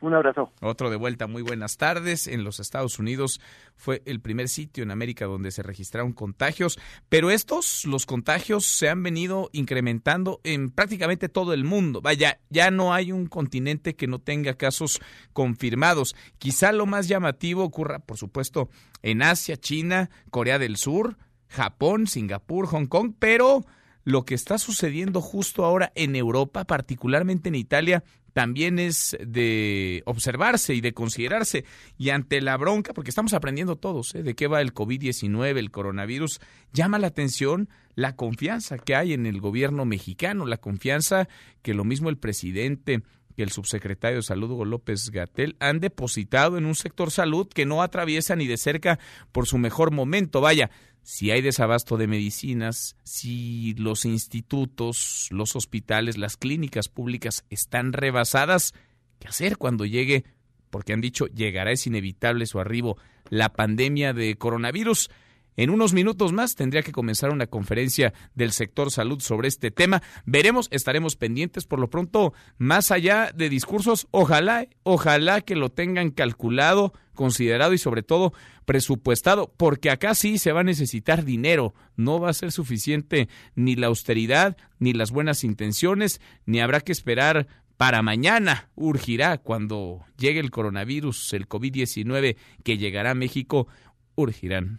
Un abrazo. Otro de vuelta, muy buenas tardes. En los Estados Unidos fue el primer sitio en América donde se registraron contagios, pero estos, los contagios, se han venido incrementando en prácticamente todo el mundo. Vaya, ya no hay un continente que no tenga casos confirmados. Quizá lo más llamativo ocurra, por supuesto, en Asia, China, Corea del Sur, Japón, Singapur, Hong Kong, pero lo que está sucediendo justo ahora en Europa, particularmente en Italia, también es de observarse y de considerarse. Y ante la bronca, porque estamos aprendiendo todos ¿eh? de qué va el COVID-19, el coronavirus, llama la atención la confianza que hay en el gobierno mexicano, la confianza que lo mismo el presidente que el subsecretario de Salud Hugo López Gatel han depositado en un sector salud que no atraviesa ni de cerca por su mejor momento. Vaya, si hay desabasto de medicinas, si los institutos, los hospitales, las clínicas públicas están rebasadas, ¿qué hacer cuando llegue? Porque han dicho, llegará, es inevitable su arribo, la pandemia de coronavirus. En unos minutos más tendría que comenzar una conferencia del sector salud sobre este tema. Veremos, estaremos pendientes por lo pronto, más allá de discursos, ojalá, ojalá que lo tengan calculado, considerado y sobre todo presupuestado, porque acá sí se va a necesitar dinero, no va a ser suficiente ni la austeridad, ni las buenas intenciones, ni habrá que esperar para mañana. Urgirá cuando llegue el coronavirus, el COVID-19 que llegará a México, urgirán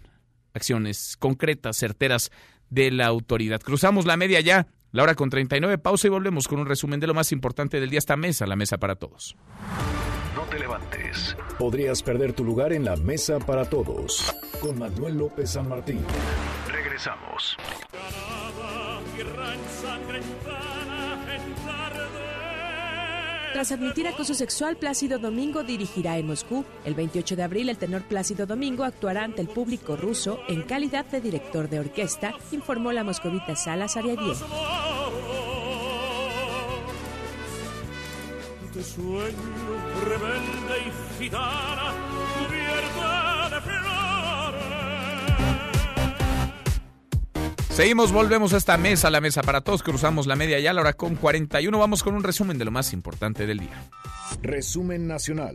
acciones concretas, certeras de la autoridad. Cruzamos la media ya, la hora con 39, pausa y volvemos con un resumen de lo más importante del día esta mesa, la mesa para todos. No te levantes. Podrías perder tu lugar en la mesa para todos. Con Manuel López San Martín. Regresamos. Tras admitir acoso sexual, Plácido Domingo dirigirá en Moscú. El 28 de abril, el tenor Plácido Domingo actuará ante el público ruso en calidad de director de orquesta, informó la moscovita Sala Sariadien. Seguimos, volvemos a esta mesa, la mesa para todos, cruzamos la media ya, la hora con 41, vamos con un resumen de lo más importante del día. Resumen nacional.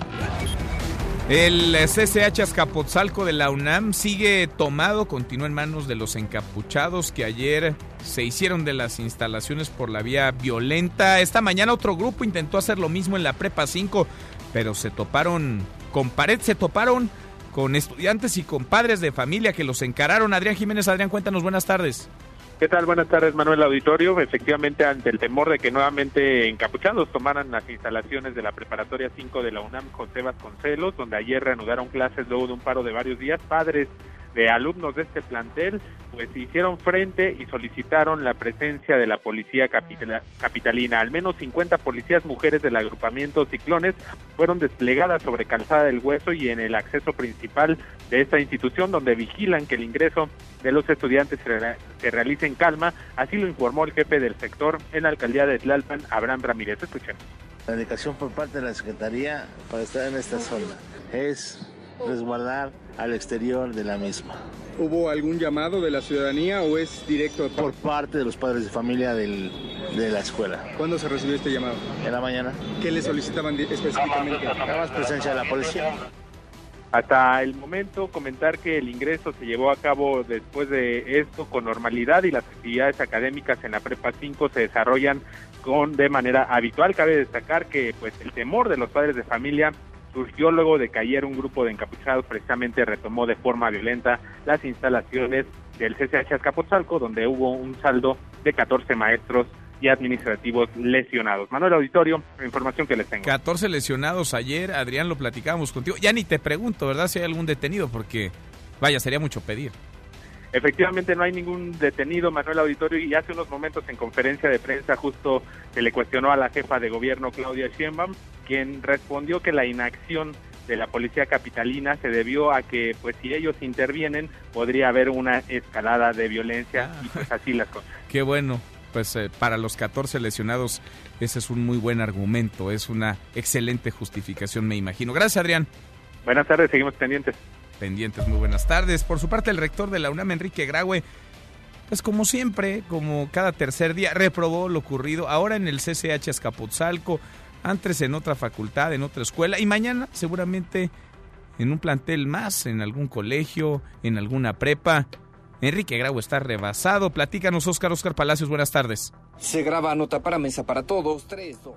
El CCH Azcapotzalco de la UNAM sigue tomado, continúa en manos de los encapuchados que ayer se hicieron de las instalaciones por la vía violenta. Esta mañana otro grupo intentó hacer lo mismo en la Prepa 5, pero se toparon con pared, se toparon con estudiantes y con padres de familia que los encararon. Adrián Jiménez, Adrián, cuéntanos, buenas tardes. ¿Qué tal? Buenas tardes, Manuel Auditorio. Efectivamente, ante el temor de que nuevamente encapuchados tomaran las instalaciones de la Preparatoria 5 de la UNAM José Vasconcelos, donde ayer reanudaron clases luego de un paro de varios días, padres de alumnos de este plantel pues hicieron frente y solicitaron la presencia de la policía capitalina. Al menos 50 policías mujeres del agrupamiento Ciclones fueron desplegadas sobre Calzada del Hueso y en el acceso principal de esta institución donde vigilan que el ingreso de los estudiantes se, realice en calma. Así lo informó el jefe del sector en la alcaldía de Tlalpan, Abraham Ramírez. Escuchen. La indicación por parte de la Secretaría para estar en esta zona es resguardar al exterior de la misma. ¿Hubo algún llamado de la ciudadanía o es directo? Por parte de los padres de familia del, de la escuela. ¿Cuándo se recibió este llamado? En la mañana. ¿Qué le solicitaban específicamente? La más presencia de la policía. Hasta el momento comentar que el ingreso se llevó a cabo después de esto con normalidad y las actividades académicas en la Prepa 5 se desarrollan con de manera habitual. Cabe destacar que pues el temor de los padres de familia surgió luego de que ayer un grupo de encapuchados precisamente retomó de forma violenta las instalaciones del CCH Azcapotzalco, donde hubo un saldo de 14 maestros y administrativos lesionados. Manuel Auditorio, información que les tengo. 14 lesionados ayer, Adrián, lo platicábamos contigo. Ya ni te pregunto, ¿verdad? Si hay algún detenido, porque vaya, sería mucho pedir. Efectivamente no hay ningún detenido, Manuel Auditorio, y hace unos momentos en conferencia de prensa justo se le cuestionó a la jefa de gobierno Claudia Sheinbaum, quien respondió que la inacción de la policía capitalina se debió a que pues si ellos intervienen podría haber una escalada de violencia y pues así las cosas. Qué bueno, pues eh, para los 14 lesionados ese es un muy buen argumento, es una excelente justificación me imagino. Gracias Adrián. Buenas tardes, seguimos pendientes pendientes. Muy buenas tardes. Por su parte, el rector de la UNAM, Enrique Graue, pues como siempre, como cada tercer día, reprobó lo ocurrido ahora en el CCH Escapotzalco, antes en otra facultad, en otra escuela, y mañana seguramente en un plantel más, en algún colegio, en alguna prepa. Enrique Graue está rebasado. Platícanos, Oscar Oscar Palacios, buenas tardes. Se graba nota para mesa para todos, 3, 2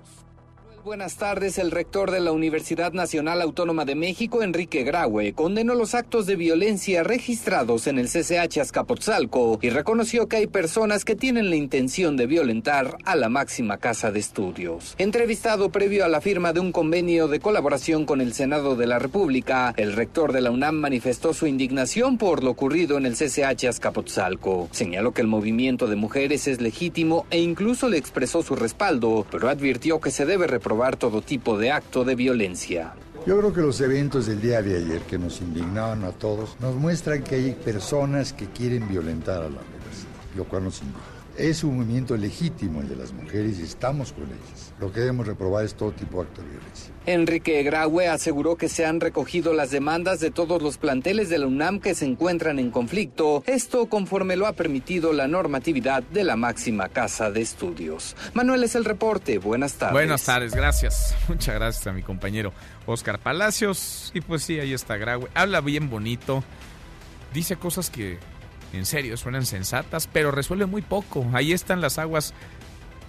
buenas tardes. El rector de la Universidad Nacional Autónoma de México, Enrique Graue, condenó los actos de violencia registrados en el CCH Azcapotzalco y reconoció que hay personas que tienen la intención de violentar a la máxima casa de estudios. Entrevistado previo a la firma de un convenio de colaboración con el Senado de la República, el rector de la UNAM manifestó su indignación por lo ocurrido en el CCH Azcapotzalco. Señaló que el movimiento de mujeres es legítimo e incluso le expresó su respaldo, pero advirtió que se debe reprobar todo tipo de acto de violencia. Yo creo que los eventos del día de ayer que nos indignaban a todos nos muestran que hay personas que quieren violentar a la universidad, lo cual nos indigna. Es un movimiento legítimo el de las mujeres y estamos con ellas. Lo que debemos reprobar es todo tipo de acto de violencia. Enrique Graue aseguró que se han recogido las demandas de todos los planteles de la UNAM que se encuentran en conflicto, esto conforme lo ha permitido la normatividad de la máxima casa de estudios. Manuel es el reporte, buenas tardes. Buenas tardes, gracias. Muchas gracias a mi compañero Oscar Palacios. Y pues sí, ahí está Graue. Habla bien bonito, dice cosas que en serio, suenan sensatas, pero resuelve muy poco. Ahí están las aguas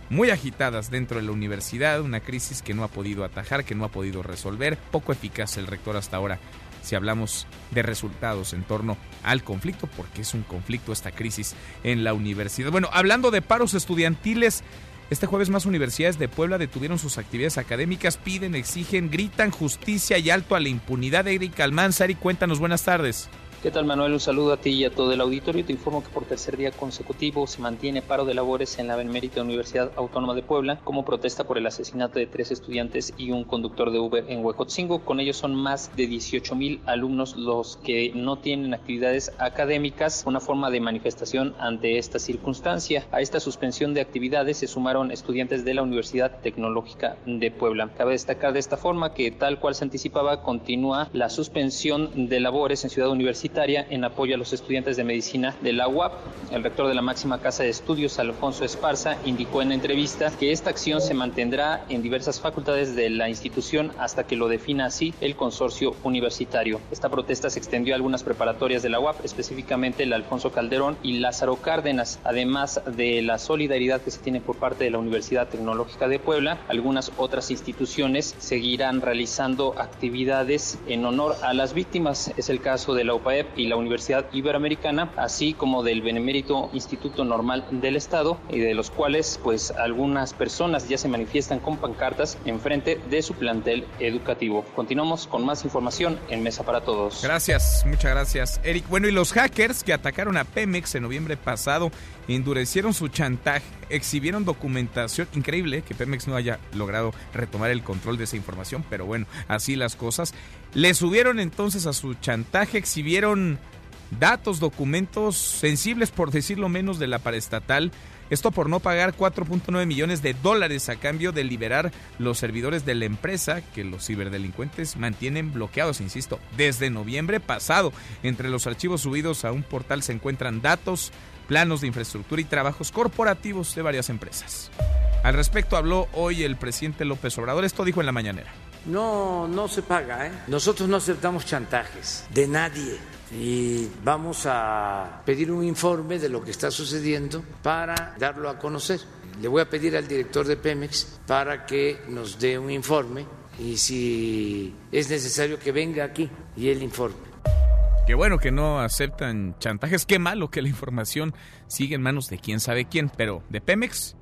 muy agitadas dentro de la universidad, una crisis que no ha podido atajar, que no ha podido resolver, poco eficaz el rector hasta ahora si hablamos de resultados en torno al conflicto, porque es un conflicto esta crisis en la universidad. Bueno, hablando de paros estudiantiles, este jueves más universidades de Puebla detuvieron sus actividades académicas, piden, exigen, gritan justicia y alto a la impunidad. Eric Almanzar y cuéntanos, buenas tardes. ¿Qué tal Manuel? Un saludo a ti y a todo el auditorio. Te informo que por tercer día consecutivo se mantiene paro de labores en la Benemérita Universidad Autónoma de Puebla como protesta por el asesinato de tres estudiantes y un conductor de Uber en Huejotzingo. Con ellos son más de 18 mil alumnos los que no tienen actividades académicas, una forma de manifestación ante esta circunstancia. A esta suspensión de actividades se sumaron estudiantes de la Universidad Tecnológica de Puebla. Cabe destacar de esta forma que tal cual se anticipaba continúa la suspensión de labores en Ciudad Universitaria en apoyo a los estudiantes de medicina de la UAP. El rector de la máxima casa de estudios, Alfonso Esparza, indicó en la entrevista que esta acción se mantendrá en diversas facultades de la institución hasta que lo defina así el consorcio universitario. Esta protesta se extendió a algunas preparatorias de la UAP, específicamente el Alfonso Calderón y Lázaro Cárdenas, además de la solidaridad que se tiene por parte de la Universidad Tecnológica de Puebla. Algunas otras instituciones seguirán realizando actividades en honor a las víctimas. Es el caso de la UPAE Y la Universidad Iberoamericana, así como del Benemérito Instituto Normal del Estado, y de los cuales pues algunas personas ya se manifiestan con pancartas enfrente de su plantel educativo. Continuamos con más información en Mesa para Todos. Gracias, muchas gracias, Eric. Bueno, y los hackers que atacaron a Pemex en noviembre pasado endurecieron su chantaje, exhibieron documentación increíble que Pemex no haya logrado retomar el control de esa información, pero bueno, así las cosas. Le subieron entonces a su chantaje, exhibieron datos, documentos sensibles, por decirlo menos, de la paraestatal. Esto por no pagar 4.9 millones de dólares a cambio de liberar los servidores de la empresa que los ciberdelincuentes mantienen bloqueados, insisto, desde noviembre pasado. Entre los archivos subidos a un portal se encuentran datos, planos de infraestructura y trabajos corporativos de varias empresas. Al respecto habló hoy el presidente López Obrador. Esto dijo en la mañanera. No, no se paga. ¿eh? Nosotros no aceptamos chantajes de nadie y vamos a pedir un informe de lo que está sucediendo para darlo a conocer. Le voy a pedir al director de Pemex para que nos dé un informe y si es necesario que venga aquí y el informe. Qué bueno que no aceptan chantajes. Qué malo que la información sigue en manos de quién sabe quién. Pero de Pemex,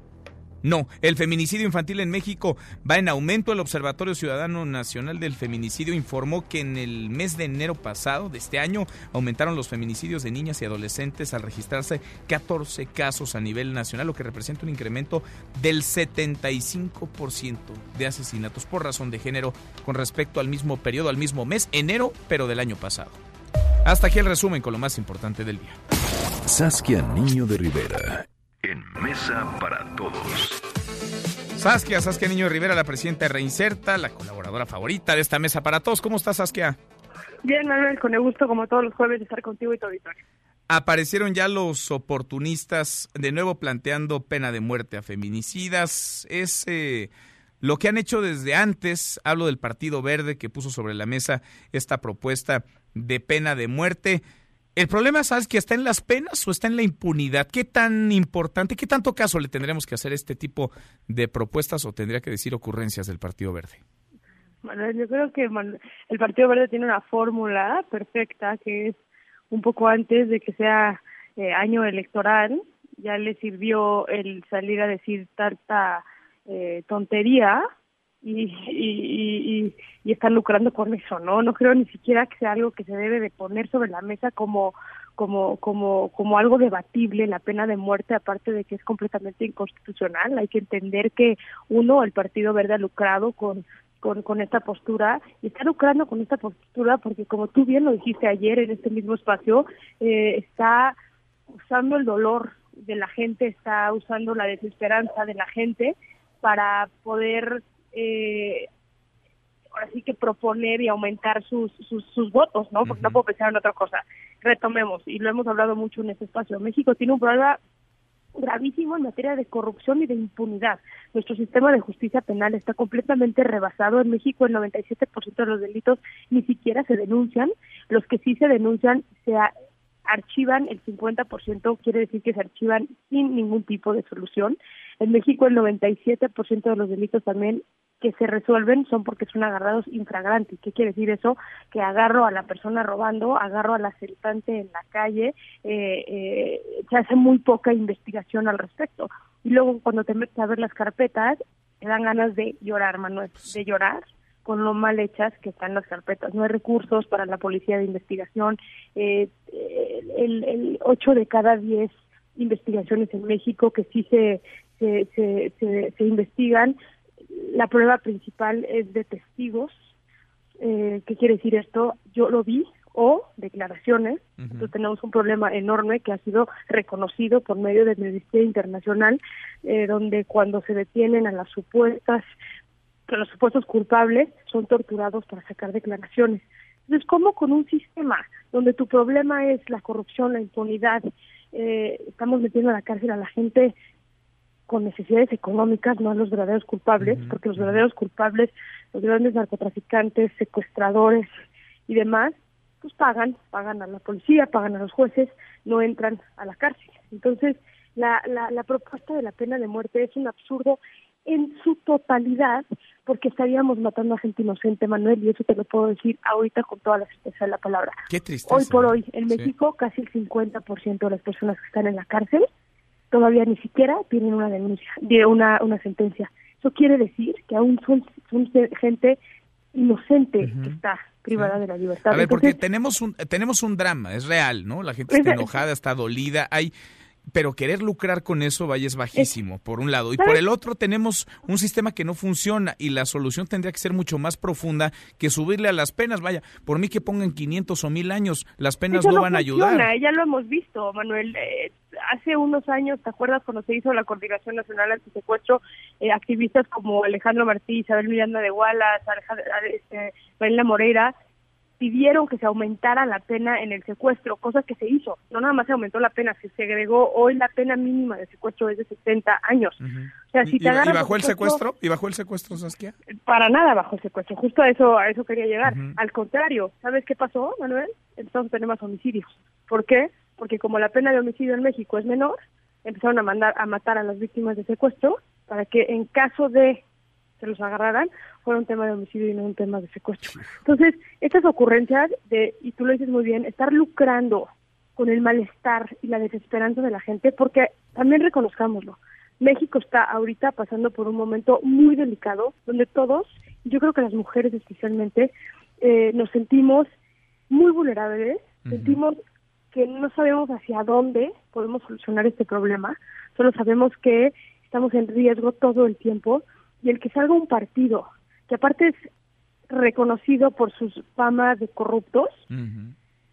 no, el feminicidio infantil en México va en aumento. El Observatorio Ciudadano Nacional del Feminicidio informó que en el mes de enero pasado de este año aumentaron los feminicidios de niñas y adolescentes al registrarse 14 casos a nivel nacional, lo que representa un incremento del 75% de asesinatos por razón de género con respecto al mismo periodo, al mismo mes, enero, pero del año pasado. Hasta aquí el resumen con lo más importante del día. Saskia Niño de Rivera, en Mesa para Todos. Saskia, Saskia Niño Rivera, la presidenta de Reinserta, la colaboradora favorita de esta Mesa para Todos. ¿Cómo estás, Saskia? Bien, Manuel, con el gusto, como todos los jueves, de estar contigo y tu auditorio. Aparecieron ya los oportunistas de nuevo planteando pena de muerte a feminicidas. Es eh, lo que han hecho desde antes. Hablo del Partido Verde que puso sobre la mesa esta propuesta de pena de muerte. El problema, ¿sabes que está en las penas o está en la impunidad? ¿Qué tan importante, qué tanto caso le tendremos que hacer este tipo de propuestas o tendría que decir ocurrencias del Partido Verde? Bueno, yo creo que el Partido Verde tiene una fórmula perfecta que es un poco antes de que sea eh, año electoral, ya le sirvió el salir a decir tanta eh, tontería y, y, y, están lucrando con eso, ¿no? No creo ni siquiera que sea algo que se debe de poner sobre la mesa como como como como algo debatible la pena de muerte aparte de que es completamente inconstitucional hay que entender que uno el Partido Verde ha lucrado con con, con esta postura y está lucrando con esta postura porque como tú bien lo dijiste ayer en este mismo espacio eh, está usando el dolor de la gente está usando la desesperanza de la gente para poder eh, ahora sí que proponer y aumentar sus, sus, sus votos, ¿no? Porque no puedo pensar en otra cosa. Retomemos, y lo hemos hablado mucho en este espacio. México tiene un problema gravísimo en materia de corrupción y de impunidad. Nuestro sistema de justicia penal está completamente rebasado. En México el 97% de los delitos ni siquiera se denuncian. Los que sí se denuncian se archivan el 50%, quiere decir que se archivan sin ningún tipo de solución. En México el 97% de los delitos también que se resuelven son porque son agarrados infragrantes. ¿Qué quiere decir eso? Que agarro a la persona robando, agarro al asaltante en la calle, eh, eh, se hace muy poca investigación al respecto. Y luego cuando te metes a ver las carpetas, te dan ganas de llorar, Manuel, de llorar con lo mal hechas que están las carpetas. No hay recursos para la policía de investigación. Eh, el, el 8 de cada 10 investigaciones en México que sí se, se, se, se investigan la prueba principal es de testigos. Eh, ¿Qué quiere decir esto? Yo lo vi o declaraciones. Entonces tenemos un problema enorme que ha sido reconocido por medio del Ministerio Internacional, eh, donde cuando se detienen a las supuestas, a los supuestos culpables, son torturados para sacar declaraciones. Entonces, ¿cómo con un sistema donde tu problema es la corrupción, la impunidad, eh, estamos metiendo a la cárcel a la gente con necesidades económicas, no a los verdaderos culpables, porque los verdaderos culpables, los grandes narcotraficantes, secuestradores y demás, pues pagan, pagan a la policía, pagan a los jueces, no entran a la cárcel. Entonces, la, la, la propuesta de la pena de muerte es un absurdo en su totalidad, porque estaríamos matando a gente inocente, Manuel, y eso te lo puedo decir ahorita con toda la certeza de la palabra. Qué tristeza. Hoy por hoy, en México, casi el 50% de las personas que están en la cárcel todavía ni siquiera tienen una denuncia, de una, una sentencia. Eso quiere decir que aún son, son gente inocente que está privada de la libertad. A ver, porque tenemos un tenemos un drama, es real, ¿no? La gente está enojada, está dolida, hay pero querer lucrar con eso, vaya, es bajísimo, por un lado. Y por el otro, tenemos un sistema que no funciona y la solución tendría que ser mucho más profunda que subirle a las penas. Vaya, por mí que pongan 500 o 1000 años, las penas no, van a ayudar. Ya lo hemos visto, Manuel. Eh, hace unos años, ¿te acuerdas cuando se hizo la Coordinación Nacional Antisecuestro? Eh, activistas como Alejandro Martí, Isabel Miranda de Wallace, este, Marina Moreira, pidieron que se aumentara la pena en el secuestro, cosa que se hizo. No nada más se aumentó la pena, se agregó hoy la pena mínima de secuestro es de 70 años. O sea, si te ¿Y, bajó el secuestro? ¿Y bajó el secuestro, Saskia? Para nada bajó el secuestro, justo a eso a eso quería llegar. Al contrario, ¿sabes qué pasó, Manuel? Entonces tenemos homicidios. ¿Por qué? Porque como la pena de homicidio en México es menor, empezaron a mandar a matar a las víctimas de secuestro para que en caso de se los agarraran, fuera un tema de homicidio y no un tema de secuestro. Entonces, estas ocurrencias de, y tú lo dices muy bien, estar lucrando con el malestar y la desesperanza de la gente, porque también reconozcámoslo, México está ahorita pasando por un momento muy delicado, donde todos, yo creo que las mujeres especialmente, eh, nos sentimos muy vulnerables, sentimos que no sabemos hacia dónde podemos solucionar este problema, solo sabemos que estamos en riesgo todo el tiempo y el que salga un partido que aparte es reconocido por sus famas de corruptos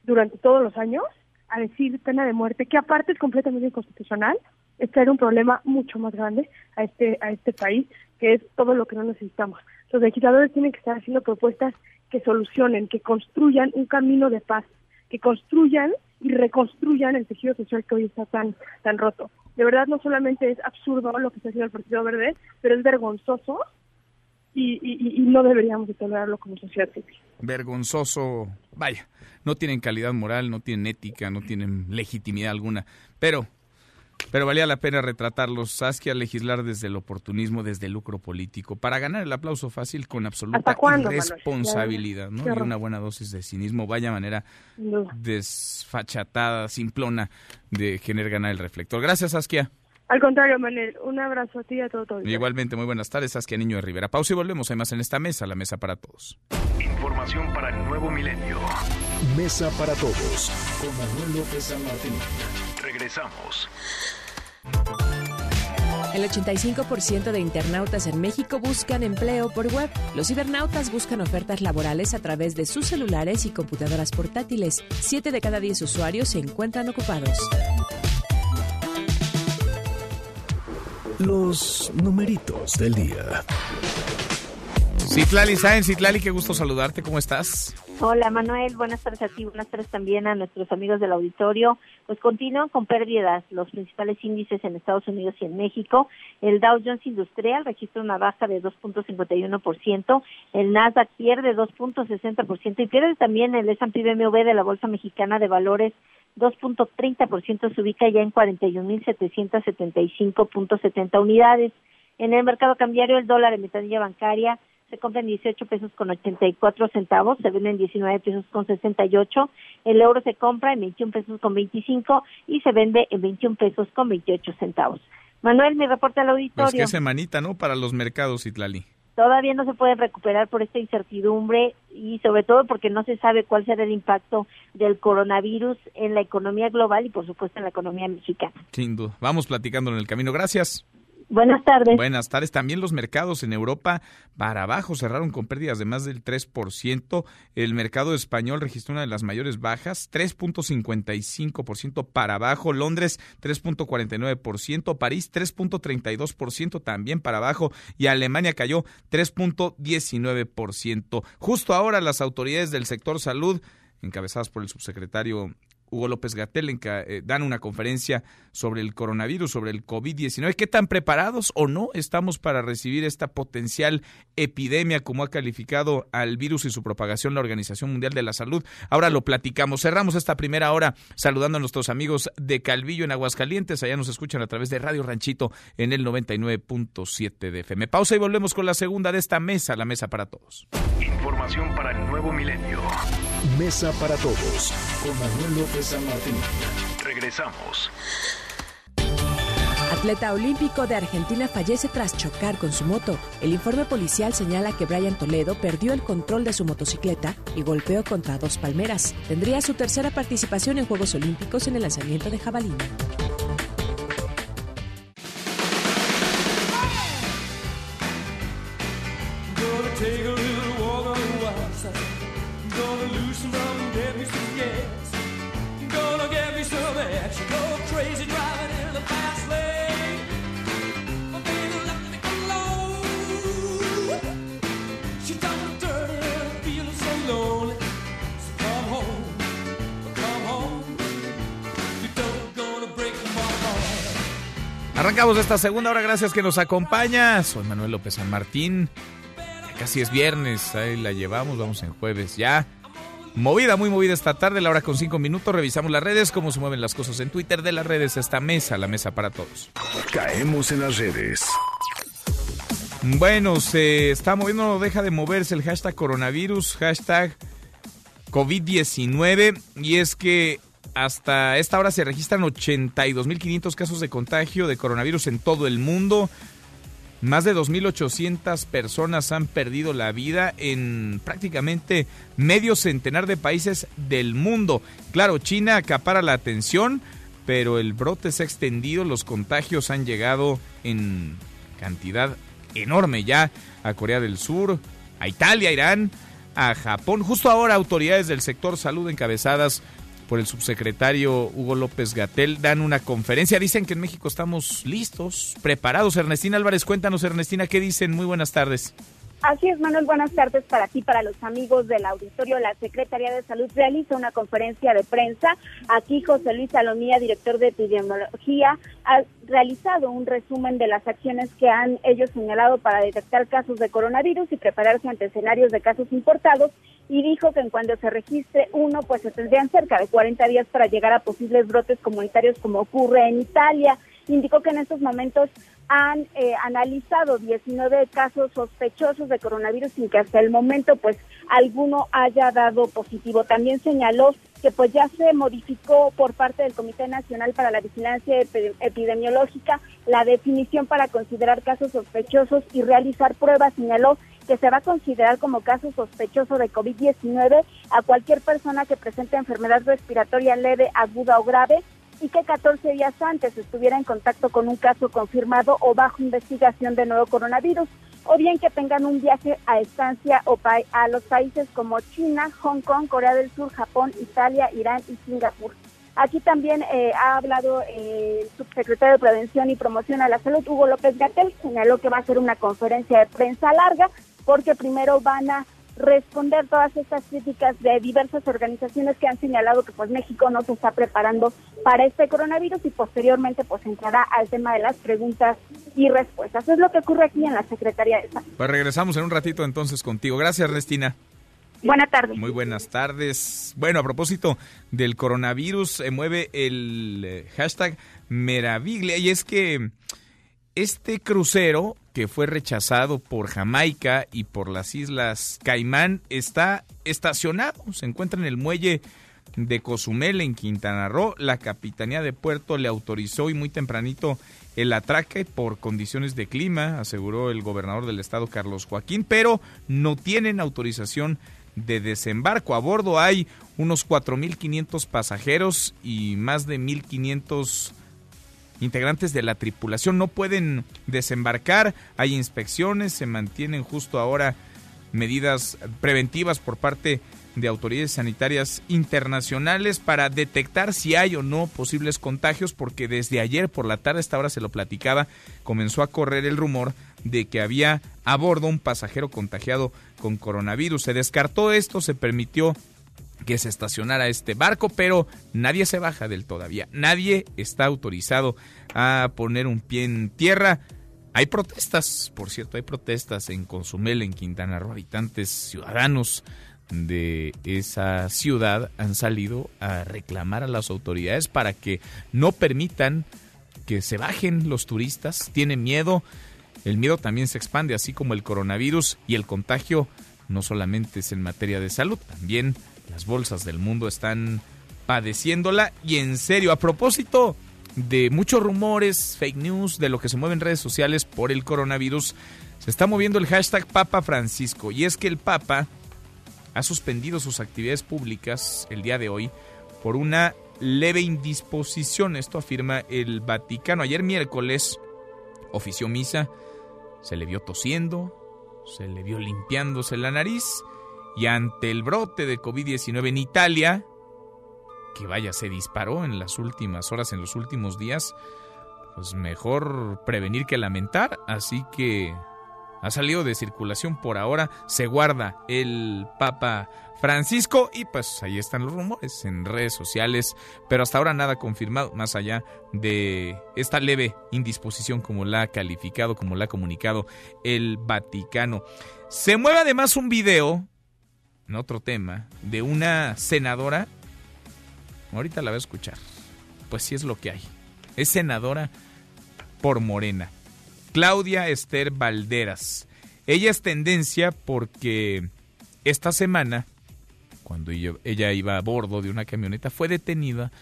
durante todos los años, a decir pena de muerte, que aparte es completamente inconstitucional, es traer un problema mucho más grande a este a este país, que es todo lo que no necesitamos. Los legisladores tienen que estar haciendo propuestas que solucionen, que construyan un camino de paz, que construyan y reconstruyan el tejido social que hoy está tan tan roto. De verdad no solamente es absurdo lo que está haciendo el Partido Verde, pero es vergonzoso y, no deberíamos de tolerarlo como sociedad civil. Vergonzoso, vaya, no tienen calidad moral, no tienen ética, no tienen legitimidad alguna, pero pero valía la pena retratarlos. Saskia legislar desde el oportunismo, desde el lucro político, para ganar el aplauso fácil con absoluta responsabilidad, ¿no? Y una buena dosis de cinismo. Vaya manera desfachatada, simplona de querer ganar el reflector. Gracias, Saskia. Al contrario, Manel, un abrazo a ti y a todo, todo. Igualmente, muy buenas tardes, Saskia Niño de Rivera. Pausa y volvemos. Hay más en esta mesa, la mesa para todos. Información para el nuevo milenio. Mesa para todos, con Manuel López San Martín. Regresamos. El 85% de internautas en México buscan empleo por web. Los cibernautas buscan ofertas laborales a través de sus celulares y computadoras portátiles. Siete de cada diez usuarios se encuentran ocupados. los numeritos del día. Citlali Sáenz, Citlali, qué gusto saludarte, ¿cómo estás? Hola Manuel, buenas tardes a ti, buenas tardes también a nuestros amigos del auditorio. Pues continúan con pérdidas los principales índices en Estados Unidos y en México. El Dow Jones Industrial registra una baja de 2.51%, el Nasdaq pierde 2.60% y pierde también el S&P BMW de la Bolsa Mexicana de Valores 2.30% se ubica ya en 41.775.70 unidades. En el mercado cambiario, el dólar en ventanilla bancaria se compra en 18 pesos con 84 centavos, se vende en 19 pesos con 68, el euro se compra en 21 pesos con 25 y se vende en 21 pesos con 28 centavos. Manuel, mi reporte al auditorio. Pues qué semanita, ¿no? Para los mercados, Itlali todavía no se pueden recuperar por esta incertidumbre y sobre todo porque no se sabe cuál será el impacto del coronavirus en la economía global y por supuesto en la economía mexicana. Sin duda. Vamos platicando en el camino. Gracias. Buenas tardes. Buenas tardes. También los mercados en Europa para abajo cerraron con pérdidas de más del 3%. El mercado español registró una de las mayores bajas, 3.55% para abajo. Londres 3.49%. París 3.32% también para abajo. Y Alemania cayó 3.19%. Justo ahora las autoridades del sector salud encabezadas por el subsecretario Hugo López Gatel eh, dan una conferencia sobre el coronavirus, sobre el COVID-19. ¿Qué tan preparados o no estamos para recibir esta potencial epidemia, como ha calificado al virus y su propagación la Organización Mundial de la Salud? Ahora lo platicamos. Cerramos esta primera hora saludando a nuestros amigos de Calvillo en Aguascalientes. Allá nos escuchan a través de Radio Ranchito en el 99.7 de FM. Pausa y volvemos con la segunda de esta mesa, la mesa para todos. Información para el nuevo milenio. Mesa para todos con Manuel López San Martín. Regresamos. Atleta olímpico de Argentina fallece tras chocar con su moto. El informe policial señala que Brian Toledo perdió el control de su motocicleta y golpeó contra dos palmeras. Tendría su tercera participación en Juegos Olímpicos en el lanzamiento de jabalina. Arrancamos esta segunda hora, gracias que nos acompaña. Soy Manuel López San Martín. Casi es viernes, ahí la llevamos, vamos en jueves ya. Movida, muy movida esta tarde, la hora con cinco minutos. Revisamos las redes, cómo se mueven las cosas en Twitter de las redes. Esta mesa, la mesa para todos. Caemos en las redes. Bueno, se está moviendo, no deja de moverse el hashtag coronavirus, hashtag COVID-19. Y es que hasta esta hora se registran 82.500 casos de contagio de coronavirus en todo el mundo. Más de 2.800 personas han perdido la vida en prácticamente medio centenar de países del mundo. Claro, China acapara la atención, pero el brote se ha extendido, los contagios han llegado en cantidad enorme ya a Corea del Sur, a Italia, Irán, a Japón. Justo ahora autoridades del sector salud encabezadas por el subsecretario Hugo López Gatel dan una conferencia. Dicen que en México estamos listos, preparados. Ernestina Álvarez, cuéntanos, Ernestina, ¿qué dicen? Muy buenas tardes. Así es, Manuel, buenas tardes para ti, para los amigos del auditorio. La Secretaría de Salud realiza una conferencia de prensa. Aquí José Luis Salomía, director de epidemiología, ha realizado un resumen de las acciones que han ellos señalado para detectar casos de coronavirus y prepararse ante escenarios de casos importados y dijo que en cuando se registre uno, pues se tendrían cerca de 40 días para llegar a posibles brotes comunitarios como ocurre en Italia. Indicó que en estos momentos han eh, analizado 19 casos sospechosos de coronavirus sin que hasta el momento pues alguno haya dado positivo. También señaló que pues ya se modificó por parte del Comité Nacional para la Vigilancia Epidemiológica la definición para considerar casos sospechosos y realizar pruebas. Señaló que se va a considerar como caso sospechoso de COVID-19 a cualquier persona que presente enfermedad respiratoria leve, aguda o grave y que 14 días antes estuviera en contacto con un caso confirmado o bajo investigación de nuevo coronavirus, o bien que tengan un viaje a estancia o a los países como China, Hong Kong, Corea del Sur, Japón, Italia, Irán y Singapur. Aquí también eh, ha hablado eh, el subsecretario de Prevención y Promoción a la Salud, Hugo López Gatel, señaló que va a ser una conferencia de prensa larga porque primero van a responder todas estas críticas de diversas organizaciones que han señalado que pues México no se está preparando para este coronavirus y posteriormente pues entrará al tema de las preguntas y respuestas. Es lo que ocurre aquí en la Secretaría de Salud. Pues regresamos en un ratito entonces contigo. Gracias, Restina. Buenas tardes. Muy buenas tardes. Bueno, a propósito del coronavirus, se mueve el eh, hashtag Meraviglia y es que este crucero que fue rechazado por Jamaica y por las Islas Caimán está estacionado, se encuentra en el muelle de Cozumel en Quintana Roo. La Capitanía de Puerto le autorizó y muy tempranito el atraque por condiciones de clima, aseguró el gobernador del estado Carlos Joaquín, pero no tienen autorización de desembarco. A bordo hay unos 4.500 pasajeros y más de 1.500 integrantes de la tripulación no pueden desembarcar, hay inspecciones, se mantienen justo ahora medidas preventivas por parte de autoridades sanitarias internacionales para detectar si hay o no posibles contagios, porque desde ayer por la tarde, esta hora se lo platicaba, comenzó a correr el rumor de que había a bordo un pasajero contagiado con coronavirus. Se descartó esto, se permitió que se estacionara este barco, pero nadie se baja del todavía. Nadie está autorizado a poner un pie en tierra. Hay protestas, por cierto, hay protestas en Consumel, en Quintana Roo. Habitantes, ciudadanos de esa ciudad han salido a reclamar a las autoridades para que no permitan que se bajen los turistas. Tienen miedo. El miedo también se expande, así como el coronavirus y el contagio no solamente es en materia de salud, también las bolsas del mundo están padeciéndola. Y en serio, a propósito de muchos rumores, fake news, de lo que se mueve en redes sociales por el coronavirus, se está moviendo el hashtag Papa Francisco. Y es que el Papa ha suspendido sus actividades públicas el día de hoy por una leve indisposición, esto afirma el Vaticano. Ayer miércoles ofició misa, se le vio tosiendo, se le vio limpiándose la nariz y ante el brote de COVID-19 en Italia, que vaya, se disparó en las últimas horas, en los últimos días, pues mejor prevenir que lamentar, así que ha salido de circulación por ahora, se guarda el Papa Francisco y pues ahí están los rumores en redes sociales, pero hasta ahora nada confirmado más allá de esta leve indisposición como la ha calificado, como la ha comunicado el Vaticano. Se mueve además un video en otro tema, de una senadora. Ahorita la voy a escuchar. Pues sí es lo que hay. Es senadora por Morena. Claudia Esther Valderas. Ella es tendencia porque esta semana, cuando ella iba a bordo de una camioneta, fue detenida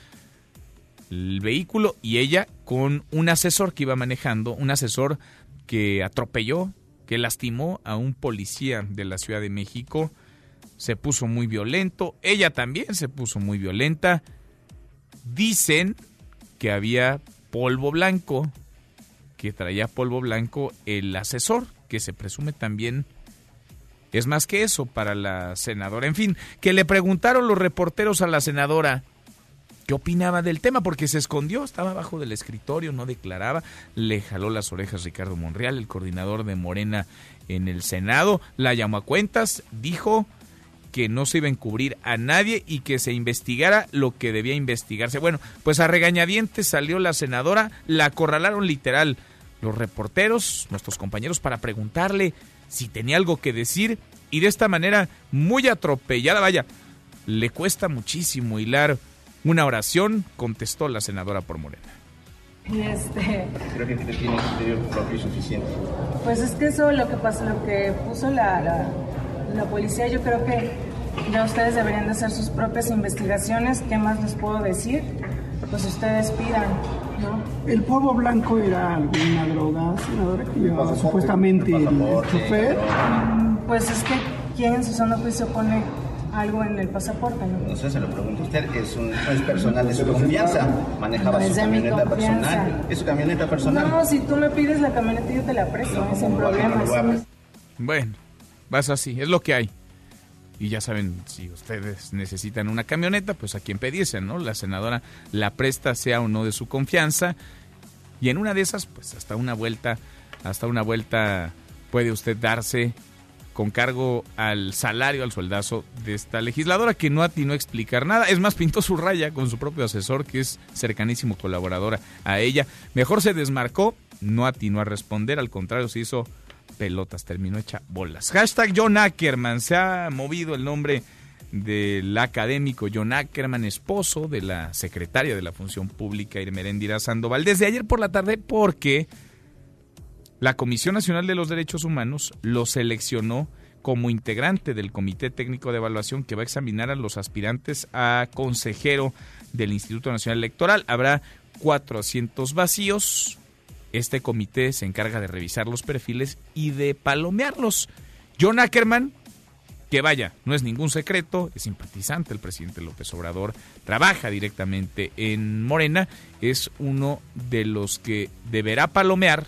el vehículo y ella con un asesor que iba manejando, un asesor que atropelló, que lastimó a un policía de la Ciudad de México se puso muy violento, ella también se puso muy violenta. Dicen que había polvo blanco, que traía polvo blanco el asesor, que se presume también es más que eso para la senadora. En fin, que le preguntaron los reporteros a la senadora qué opinaba del tema, porque se escondió, estaba abajo del escritorio, no declaraba, le jaló las orejas Ricardo Monreal, el coordinador de Morena en el Senado, la llamó a cuentas, dijo que no se iba a encubrir a nadie y que se investigara lo que debía investigarse. Bueno, pues a regañadientes salió la senadora, la acorralaron literal los reporteros, nuestros compañeros, para preguntarle si tenía algo que decir y de esta manera muy atropellada, vaya, le cuesta muchísimo hilar una oración, contestó la senadora por Morena. Y este... Creo que tiene criterio propio suficiente. Pues es que eso lo que pasó, lo que puso la la policía yo creo que ya ustedes deberían de hacer sus propias investigaciones. ¿Qué más les puedo decir? Pues ustedes pidan, ¿no? ¿El polvo blanco era alguna droga, senadora, que llevaba supuestamente el, chofer? Mm, pues es que, ¿quién en su sano juicio pone algo en el pasaporte, ¿no? No sé, se lo pregunto a usted, es, un, es personal de su confianza, manejaba su camioneta personal, es su camioneta personal. No, si tú me pides la camioneta yo te la presto, sin problema. Bueno, vas así, es lo que hay. Y ya saben, si ustedes necesitan una camioneta, pues a quien pediesen, ¿no? La senadora la presta, sea o no de su confianza. Y en una de esas, pues hasta una vuelta, hasta una vuelta puede usted darse con cargo al salario, al sueldazo de esta legisladora que no atinó a explicar nada. Es más, pintó su raya con su propio asesor, que es cercanísimo colaboradora a ella. Mejor se desmarcó, no atinó a responder, al contrario, se hizo pelotas, terminó hecha bolas. Hashtag John Ackerman, se ha movido el nombre del académico John Ackerman, esposo de la secretaria de la Función Pública Irmerendira Sandoval, desde ayer por la tarde porque la Comisión Nacional de los Derechos Humanos lo seleccionó como integrante del Comité Técnico de Evaluación que va a examinar a los aspirantes a consejero del Instituto Nacional Electoral. Habrá 400 vacíos, este comité se encarga de revisar los perfiles y de palomearlos. John Ackerman, que vaya, no es ningún secreto, es simpatizante el presidente López Obrador, trabaja directamente en Morena, es uno de los que deberá palomear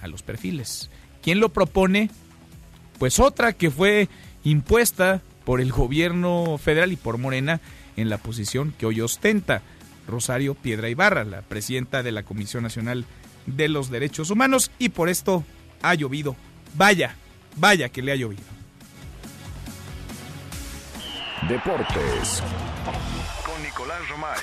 a los perfiles. ¿Quién lo propone? Pues otra que fue impuesta por el gobierno federal y por Morena en la posición que hoy ostenta. Rosario Piedra Ibarra, la presidenta de la Comisión Nacional de los Derechos Humanos, y por esto ha llovido. Vaya, vaya que le ha llovido. Deportes. Con Nicolás Romay.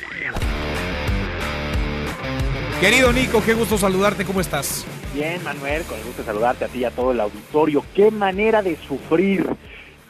Querido Nico, qué gusto saludarte, ¿cómo estás? Bien, Manuel, con el gusto de saludarte a ti y a todo el auditorio. Qué manera de sufrir.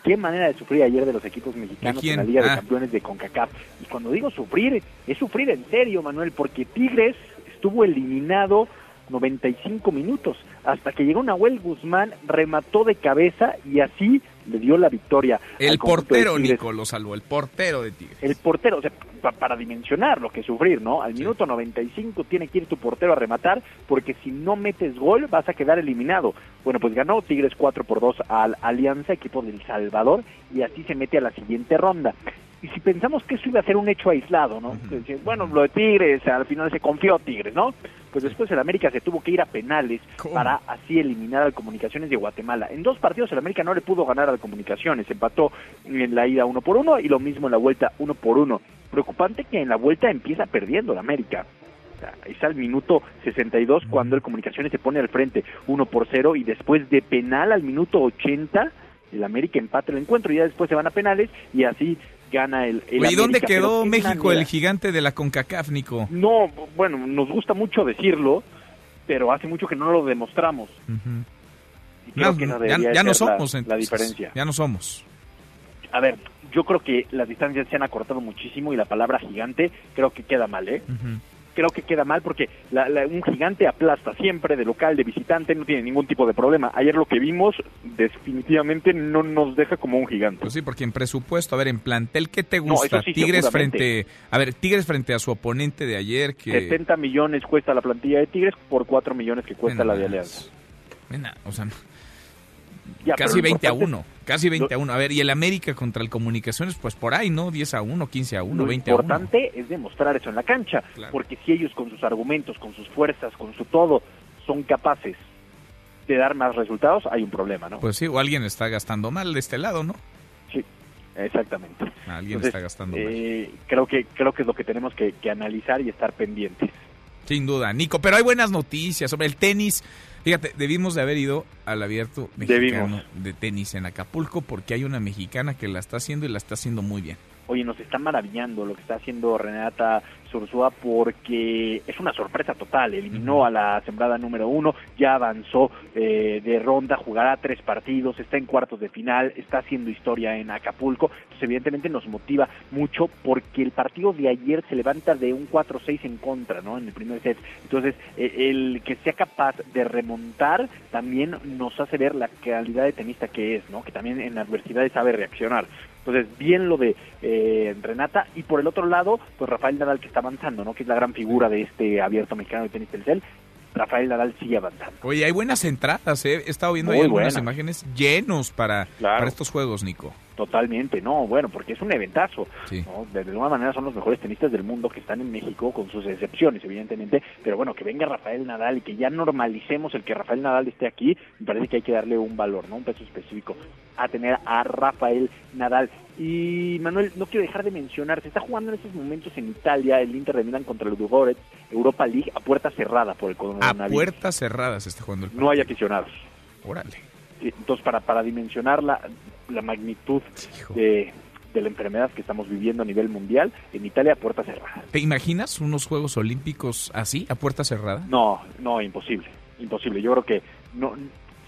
Qué manera de sufrir ayer de los equipos mexicanos en la Liga de Ah. Campeones de CONCACAF. Y cuando digo sufrir, es sufrir en serio, Manuel, porque Tigres estuvo eliminado 95 minutos hasta que llegó Nahuel Guzmán, remató de cabeza y así le dio la victoria. El portero. Nico, lo salvó, el portero de Tigres. El portero, o sea, pa- para dimensionar lo que sufrir, ¿no? Al minuto 95 tiene que ir tu portero a rematar, porque si no metes gol vas a quedar eliminado. Bueno, pues ganó Tigres 4 por 2 al Alianza, equipo del Salvador, y así se mete a la siguiente ronda. Y si pensamos que eso iba a ser un hecho aislado, ¿no? Bueno, lo de Tigres, al final se confió Tigres, ¿no? Pues después el América se tuvo que ir a penales para así eliminar al Comunicaciones de Guatemala. En dos partidos el América no le pudo ganar al Comunicaciones, empató en la ida uno por uno y lo mismo en la vuelta uno por uno. Preocupante que en la vuelta empieza perdiendo el América. Está al minuto 62 cuando el Comunicaciones se pone al frente 1 por 0 y después de penal al minuto 80 el América empata el encuentro y ya después se van a penales y así gana el, el ¿y dónde quedó México, manera. el gigante de la CONCACAF, Nico? No, bueno, nos gusta mucho decirlo, pero hace mucho que no lo demostramos. Y creo No, que esa ya, no la- somos, la, entonces. diferencia. Ya no somos. A ver, yo creo que las distancias se han acortado muchísimo y la palabra gigante creo que queda mal, ¿eh? Creo que queda mal porque la- la- un gigante aplasta siempre de local, de visitante, no tiene ningún tipo de problema. Ayer lo que vimos definitivamente no nos deja como un gigante. Pues sí, porque en presupuesto, a ver, en plantel, ¿qué te gusta? sí, Tigres frente, a ver, Tigres frente a su oponente de ayer que 70 millones cuesta la plantilla de Tigres por 4 millones que cuesta la de Alianza. Nena, o sea, Ya, pero casi lo 20 a importante 1, casi 20 a 1. A ver, y el América contra el Comunicaciones, pues por ahí, ¿no? 10 a 1, 15 a 1, Lo 20 a 1. importante es demostrar eso en la cancha, porque si ellos con sus argumentos, con sus fuerzas, con su todo, son capaces de dar más resultados, hay un problema, ¿no? Pues sí, o alguien está gastando mal de este lado, ¿no? Sí, exactamente. Alguien Entonces, está gastando mal. eh, creo que creo que es lo que tenemos que, que analizar y estar pendientes. Sin duda, Nico. Pero hay buenas noticias sobre el tenis. Fíjate, debimos de haber ido al abierto mexicano Debimos. de tenis en Acapulco porque hay una mexicana que la está haciendo y la está haciendo muy bien. Oye, nos está maravillando lo que está haciendo Renata Sursúa porque es una sorpresa total. Eliminó a la sembrada número uno, ya avanzó eh, de ronda, jugará tres partidos, está en cuartos de final, está haciendo historia en Acapulco. Entonces, evidentemente nos motiva mucho porque el partido de ayer se levanta de un 4-6 en contra, ¿no? En el primer set. Entonces, eh, el que sea capaz de remontar también nos hace ver la calidad de tenista que es, ¿no? Que también en adversidades sabe reaccionar. Entonces, bien lo de eh, Renata. Y por el otro lado, pues Rafael Nadal que está avanzando, ¿no? Que es la gran figura de este abierto mexicano de tenis Telcel. Rafael Nadal sigue avanzando. Oye, hay buenas entradas, ¿eh? He estado viendo ahí Muy algunas buenas. imágenes llenos para, Claro. para estos juegos, Nico. Totalmente, no, bueno, porque es un eventazo. Sí. ¿no? De alguna manera son los mejores tenistas del mundo que están en México, con sus excepciones, evidentemente. Pero bueno, que venga Rafael Nadal y que ya normalicemos el que Rafael Nadal esté aquí, me parece que hay que darle un valor, ¿no? Un peso específico a tener a Rafael Nadal. Y Manuel, no quiero dejar de mencionar, se está jugando en estos momentos en Italia el Inter de Milán contra el Ludogorets, Europa League, a puerta cerrada por el A coronavirus. puertas cerradas está jugando el No hay aficionados. Órale. Entonces, para, para dimensionar la, la magnitud de, de la enfermedad que estamos viviendo a nivel mundial, en Italia, puerta cerrada. ¿Te imaginas unos Juegos Olímpicos así, a puerta cerrada? No, no, imposible, imposible. Yo creo que no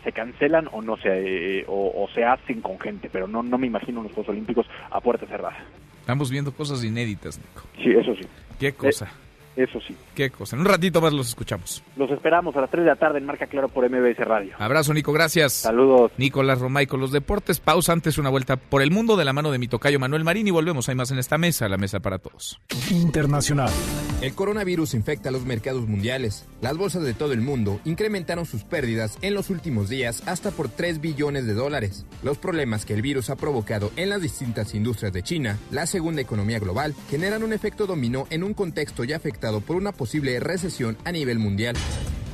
se cancelan o no se eh, o, o se hacen con gente, pero no no me imagino unos Juegos Olímpicos a puerta cerrada. Estamos viendo cosas inéditas, Nico. Sí, eso sí. Qué cosa, Eso sí. qué cosa. En un ratito más los escuchamos. Los esperamos a las 3 de la tarde en Marca Claro por MBS Radio. Abrazo, Nico, gracias. Saludos. Nicolás Romay con los deportes. Pausa antes una vuelta por el mundo de la mano de mi tocayo Manuel Marín y volvemos. Hay más en esta mesa, la mesa para todos. Internacional. El coronavirus infecta los mercados mundiales. Las bolsas de todo el mundo incrementaron sus pérdidas en los últimos días hasta por 3 billones de dólares. Los problemas que el virus ha provocado en las distintas industrias de China, la segunda economía global, generan un efecto dominó en un contexto ya afectado por una posible recesión a nivel mundial.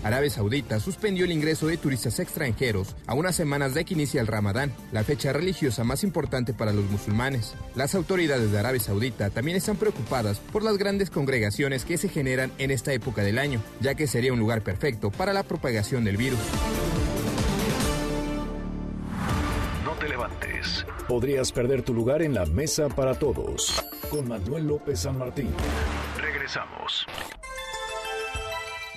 Arabia Saudita suspendió el ingreso de turistas extranjeros a unas semanas de que inicia el Ramadán, la fecha religiosa más importante para los musulmanes. Las autoridades de Arabia Saudita también están preocupadas por las grandes congregaciones que se generan en esta época del año, ya que sería un lugar perfecto para la propagación del virus. No te levantes. Levantes. Podrías perder tu lugar en la mesa para todos. Con Manuel López San Martín. Regresamos.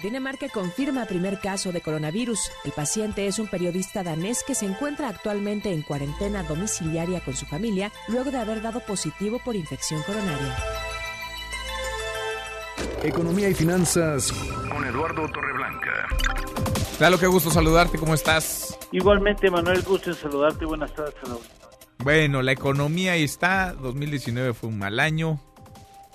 Dinamarca confirma primer caso de coronavirus. El paciente es un periodista danés que se encuentra actualmente en cuarentena domiciliaria con su familia luego de haber dado positivo por infección coronaria. Economía y finanzas con Eduardo Torreblanca. Claro, qué gusto saludarte, ¿cómo estás? Igualmente, Manuel, gusto en saludarte. Buenas tardes. Bueno, la economía ahí está. 2019 fue un mal año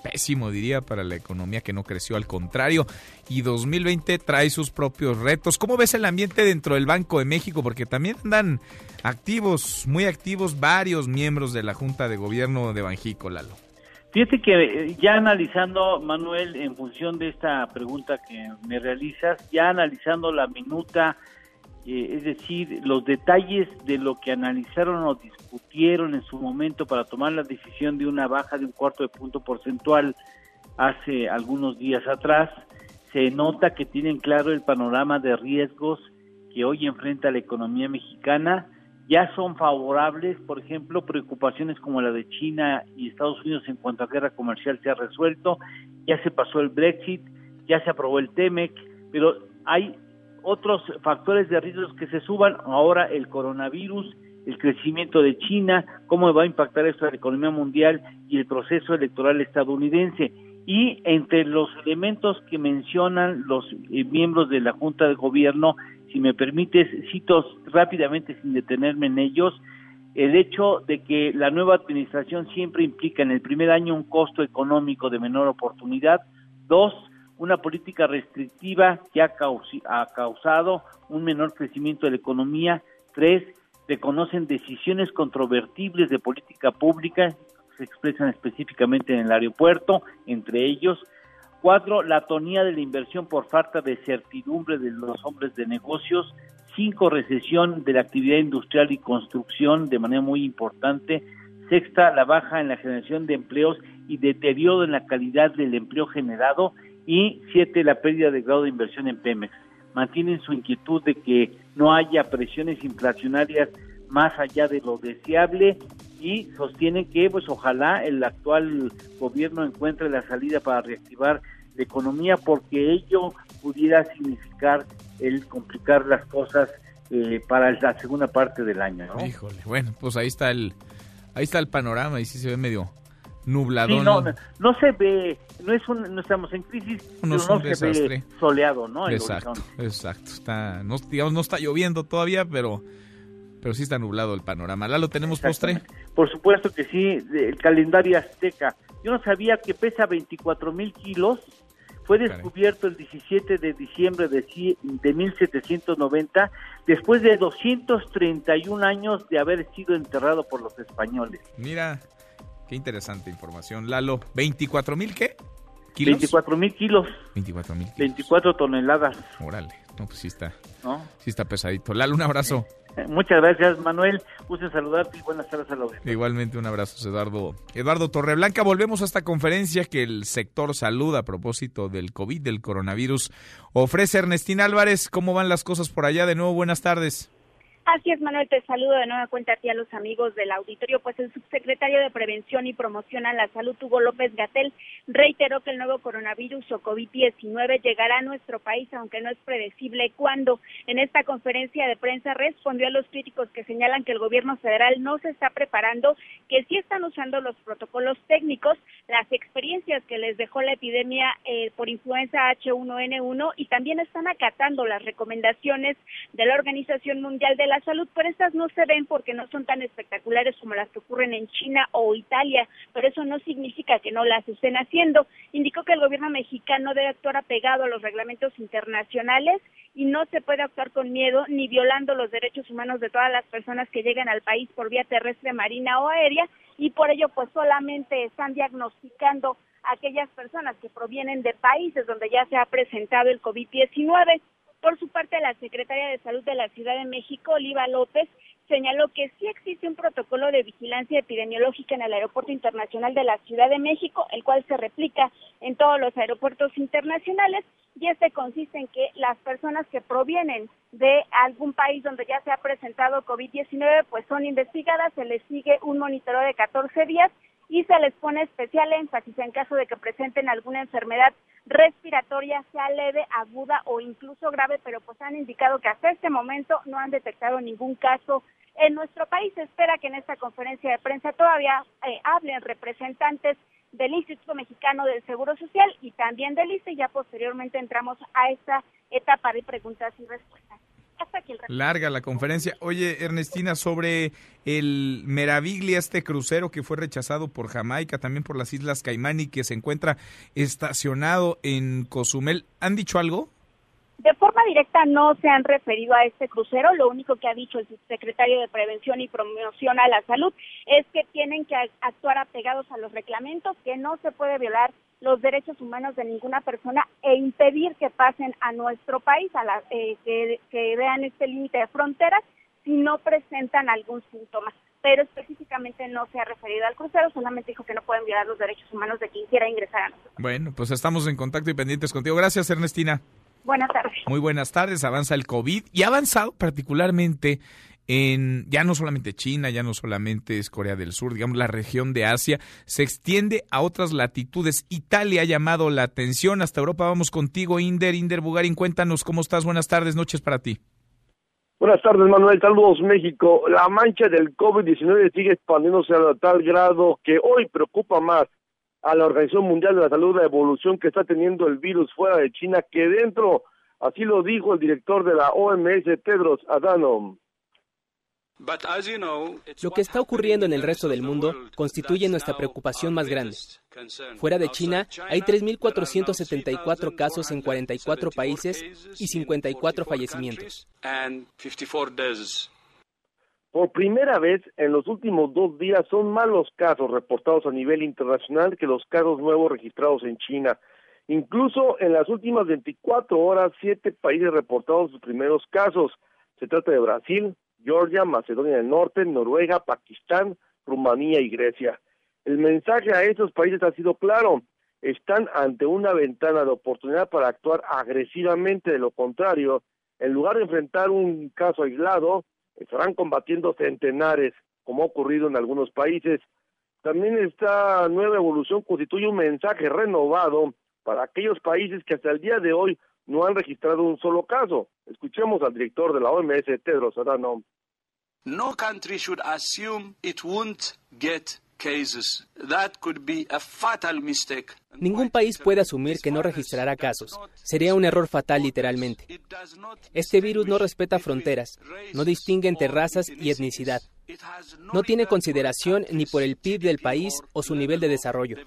pésimo, diría, para la economía que no creció, al contrario. Y 2020 trae sus propios retos. ¿Cómo ves el ambiente dentro del Banco de México? Porque también andan activos, muy activos, varios miembros de la Junta de Gobierno de Banjico, Lalo. Fíjate que eh, ya analizando, Manuel, en función de esta pregunta que me realizas, ya analizando la minuta eh, es decir, los detalles de lo que analizaron o discutieron en su momento para tomar la decisión de una baja de un cuarto de punto porcentual hace algunos días atrás, se nota que tienen claro el panorama de riesgos que hoy enfrenta la economía mexicana. Ya son favorables, por ejemplo, preocupaciones como la de China y Estados Unidos en cuanto a guerra comercial se ha resuelto, ya se pasó el Brexit, ya se aprobó el TEMEC, pero hay otros factores de riesgos que se suban, ahora el coronavirus, el crecimiento de China, cómo va a impactar esto a la economía mundial y el proceso electoral estadounidense. Y entre los elementos que mencionan los eh, miembros de la Junta de Gobierno, si me permites, cito rápidamente sin detenerme en ellos, el hecho de que la nueva administración siempre implica en el primer año un costo económico de menor oportunidad, dos, una política restrictiva que ha, causado un menor crecimiento de la economía. Tres, reconocen decisiones controvertibles de política pública, se expresan específicamente en el aeropuerto, entre ellos. Cuatro, la tonía de la inversión por falta de certidumbre de los hombres de negocios. Cinco, recesión de la actividad industrial y construcción de manera muy importante. Sexta, la baja en la generación de empleos y deterioro en la calidad del empleo generado y siete, la pérdida de grado de inversión en Pemex. Mantienen su inquietud de que no haya presiones inflacionarias más allá de lo deseable y sostienen que pues ojalá el actual gobierno encuentre la salida para reactivar la economía porque ello pudiera significar el complicar las cosas eh, para la segunda parte del año. Híjole, bueno, pues ahí está el ahí está el panorama y sí se ve medio nublado. no, no, se ve, no es un, no estamos en crisis, no, pero no se ve soleado, ¿no? exacto, exacto. Está, no, digamos, no está lloviendo todavía, pero, pero sí está nublado el panorama. ¿La lo tenemos postre? Por supuesto que sí, el calendario azteca. Yo no sabía que pesa 24 mil kilos. Fue descubierto el 17 de diciembre de, de 1790, después de 231 años de haber sido enterrado por los españoles. Mira, Qué interesante información. Lalo, ¿24 mil qué? ¿Kilos? 24 mil kilos. 24 mil 24 toneladas. Órale, no, pues sí está, ¿No? sí está pesadito. Lalo, un abrazo. Muchas gracias, Manuel. Gusto saludarte y buenas tardes a la Igualmente, un abrazo, Eduardo. Eduardo Torreblanca, volvemos a esta conferencia que el sector salud a propósito del COVID, del coronavirus, ofrece Ernestina Álvarez. ¿Cómo van las cosas por allá? De nuevo, buenas tardes. Así es, Manuel, te saludo de nueva cuenta a ti a los amigos del auditorio. Pues el subsecretario de Prevención y Promoción a la Salud, Hugo López Gatel, reiteró que el nuevo coronavirus o COVID-19 llegará a nuestro país, aunque no es predecible cuándo. En esta conferencia de prensa respondió a los críticos que señalan que el gobierno federal no se está preparando, que sí están usando los protocolos técnicos, las experiencias que les dejó la epidemia eh, por influenza H1N1 y también están acatando las recomendaciones de la Organización Mundial de la salud, pero estas no se ven porque no son tan espectaculares como las que ocurren en China o Italia, pero eso no significa que no las estén haciendo. Indicó que el gobierno mexicano debe actuar apegado a los reglamentos internacionales y no se puede actuar con miedo ni violando los derechos humanos de todas las personas que lleguen al país por vía terrestre, marina o aérea y por ello pues solamente están diagnosticando a aquellas personas que provienen de países donde ya se ha presentado el COVID-19. Por su parte, la secretaria de Salud de la Ciudad de México, Oliva López, señaló que sí existe un protocolo de vigilancia epidemiológica en el Aeropuerto Internacional de la Ciudad de México, el cual se replica en todos los aeropuertos internacionales y este consiste en que las personas que provienen de algún país donde ya se ha presentado COVID-19 pues son investigadas, se les sigue un monitoreo de 14 días y se les pone especial énfasis en caso de que presenten alguna enfermedad respiratoria, sea leve, aguda o incluso grave, pero pues han indicado que hasta este momento no han detectado ningún caso en nuestro país. Se espera que en esta conferencia de prensa todavía eh, hablen representantes del Instituto Mexicano del Seguro Social y también del y ya posteriormente entramos a esta etapa de preguntas y respuestas. Larga la conferencia. Oye, Ernestina, sobre el Meraviglia, este crucero que fue rechazado por Jamaica, también por las Islas Caimán y que se encuentra estacionado en Cozumel, ¿han dicho algo? De forma directa no se han referido a este crucero, lo único que ha dicho el secretario de Prevención y Promoción a la Salud es que tienen que actuar apegados a los reglamentos, que no se puede violar los derechos humanos de ninguna persona e impedir que pasen a nuestro país, a la, eh, que, que vean este límite de fronteras si no presentan algún síntoma. Pero específicamente no se ha referido al crucero, solamente dijo que no pueden violar los derechos humanos de quien quiera ingresar a nosotros. Bueno, pues estamos en contacto y pendientes contigo. Gracias, Ernestina. Buenas tardes. Muy buenas tardes. Avanza el COVID y ha avanzado particularmente en ya no solamente China, ya no solamente es Corea del Sur, digamos la región de Asia, se extiende a otras latitudes. Italia ha llamado la atención. Hasta Europa vamos contigo, Inder. Inder Bugarin, cuéntanos cómo estás. Buenas tardes, noches para ti. Buenas tardes, Manuel. Saludos, México. La mancha del COVID-19 sigue expandiéndose a tal grado que hoy preocupa más a la Organización Mundial de la Salud la evolución que está teniendo el virus fuera de China que dentro. Así lo dijo el director de la OMS, Tedros Adhanom. Lo que está ocurriendo en el resto del mundo constituye nuestra preocupación más grande. Fuera de China, hay 3.474 casos en 44 países y 54 fallecimientos. Por primera vez en los últimos dos días son más los casos reportados a nivel internacional que los casos nuevos registrados en China. Incluso en las últimas 24 horas, siete países reportaron sus primeros casos. Se trata de Brasil, Georgia, Macedonia del Norte, Noruega, Pakistán, Rumanía y Grecia. El mensaje a estos países ha sido claro. Están ante una ventana de oportunidad para actuar agresivamente. De lo contrario, en lugar de enfrentar un caso aislado, estarán combatiendo centenares, como ha ocurrido en algunos países. También esta nueva evolución constituye un mensaje renovado para aquellos países que hasta el día de hoy no han registrado un solo caso. Escuchemos al director de la OMS, Tedros Adhanom. No country should assume it won't get cases. That could be a fatal mistake. Ningún país puede asumir que no registrará casos. Sería un error fatal literalmente. Este virus no respeta fronteras, no distingue entre razas y etnicidad. No tiene consideración ni por el PIB del país o su nivel de desarrollo.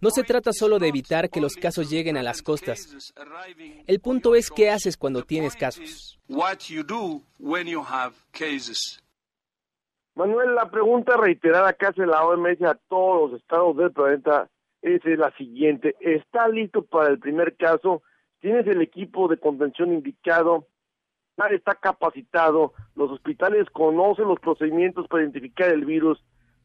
No se trata solo de evitar que los casos lleguen a las costas. El punto es qué haces cuando tienes casos. Manuel, la pregunta reiterada que hace la OMS a todos los estados del planeta es la siguiente. ¿Está listo para el primer caso? ¿Tienes el equipo de contención indicado? Nadie está capacitado. Los hospitales conocen los procedimientos para identificar el virus.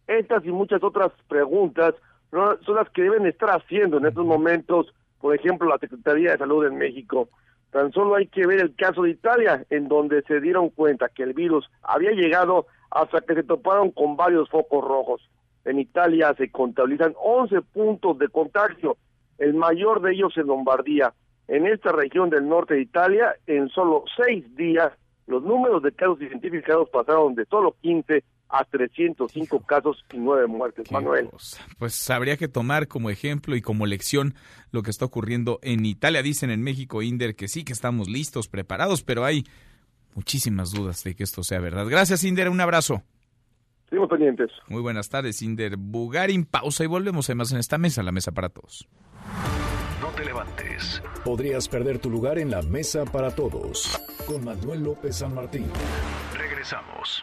Estas y muchas otras preguntas son las que deben estar haciendo en estos momentos, por ejemplo, la Secretaría de Salud en México. Tan solo hay que ver el caso de Italia, en donde se dieron cuenta que el virus había llegado hasta que se toparon con varios focos rojos. En Italia se contabilizan 11 puntos de contagio, el mayor de ellos en Lombardía. En esta región del norte de Italia, en solo seis días, los números de casos identificados pasaron de solo 15 a 305 casos y nueve muertes, Manuel. Pues habría que tomar como ejemplo y como lección lo que está ocurriendo en Italia. Dicen en México, Inder, que sí, que estamos listos, preparados, pero hay muchísimas dudas de que esto sea verdad. Gracias, Inder, un abrazo. Seguimos pendientes. Muy buenas tardes, Inder. Bugarin, pausa y volvemos además en esta mesa, la mesa para todos. No te levantes. Podrías perder tu lugar en la mesa para todos. Con Manuel López San Martín. Regresamos.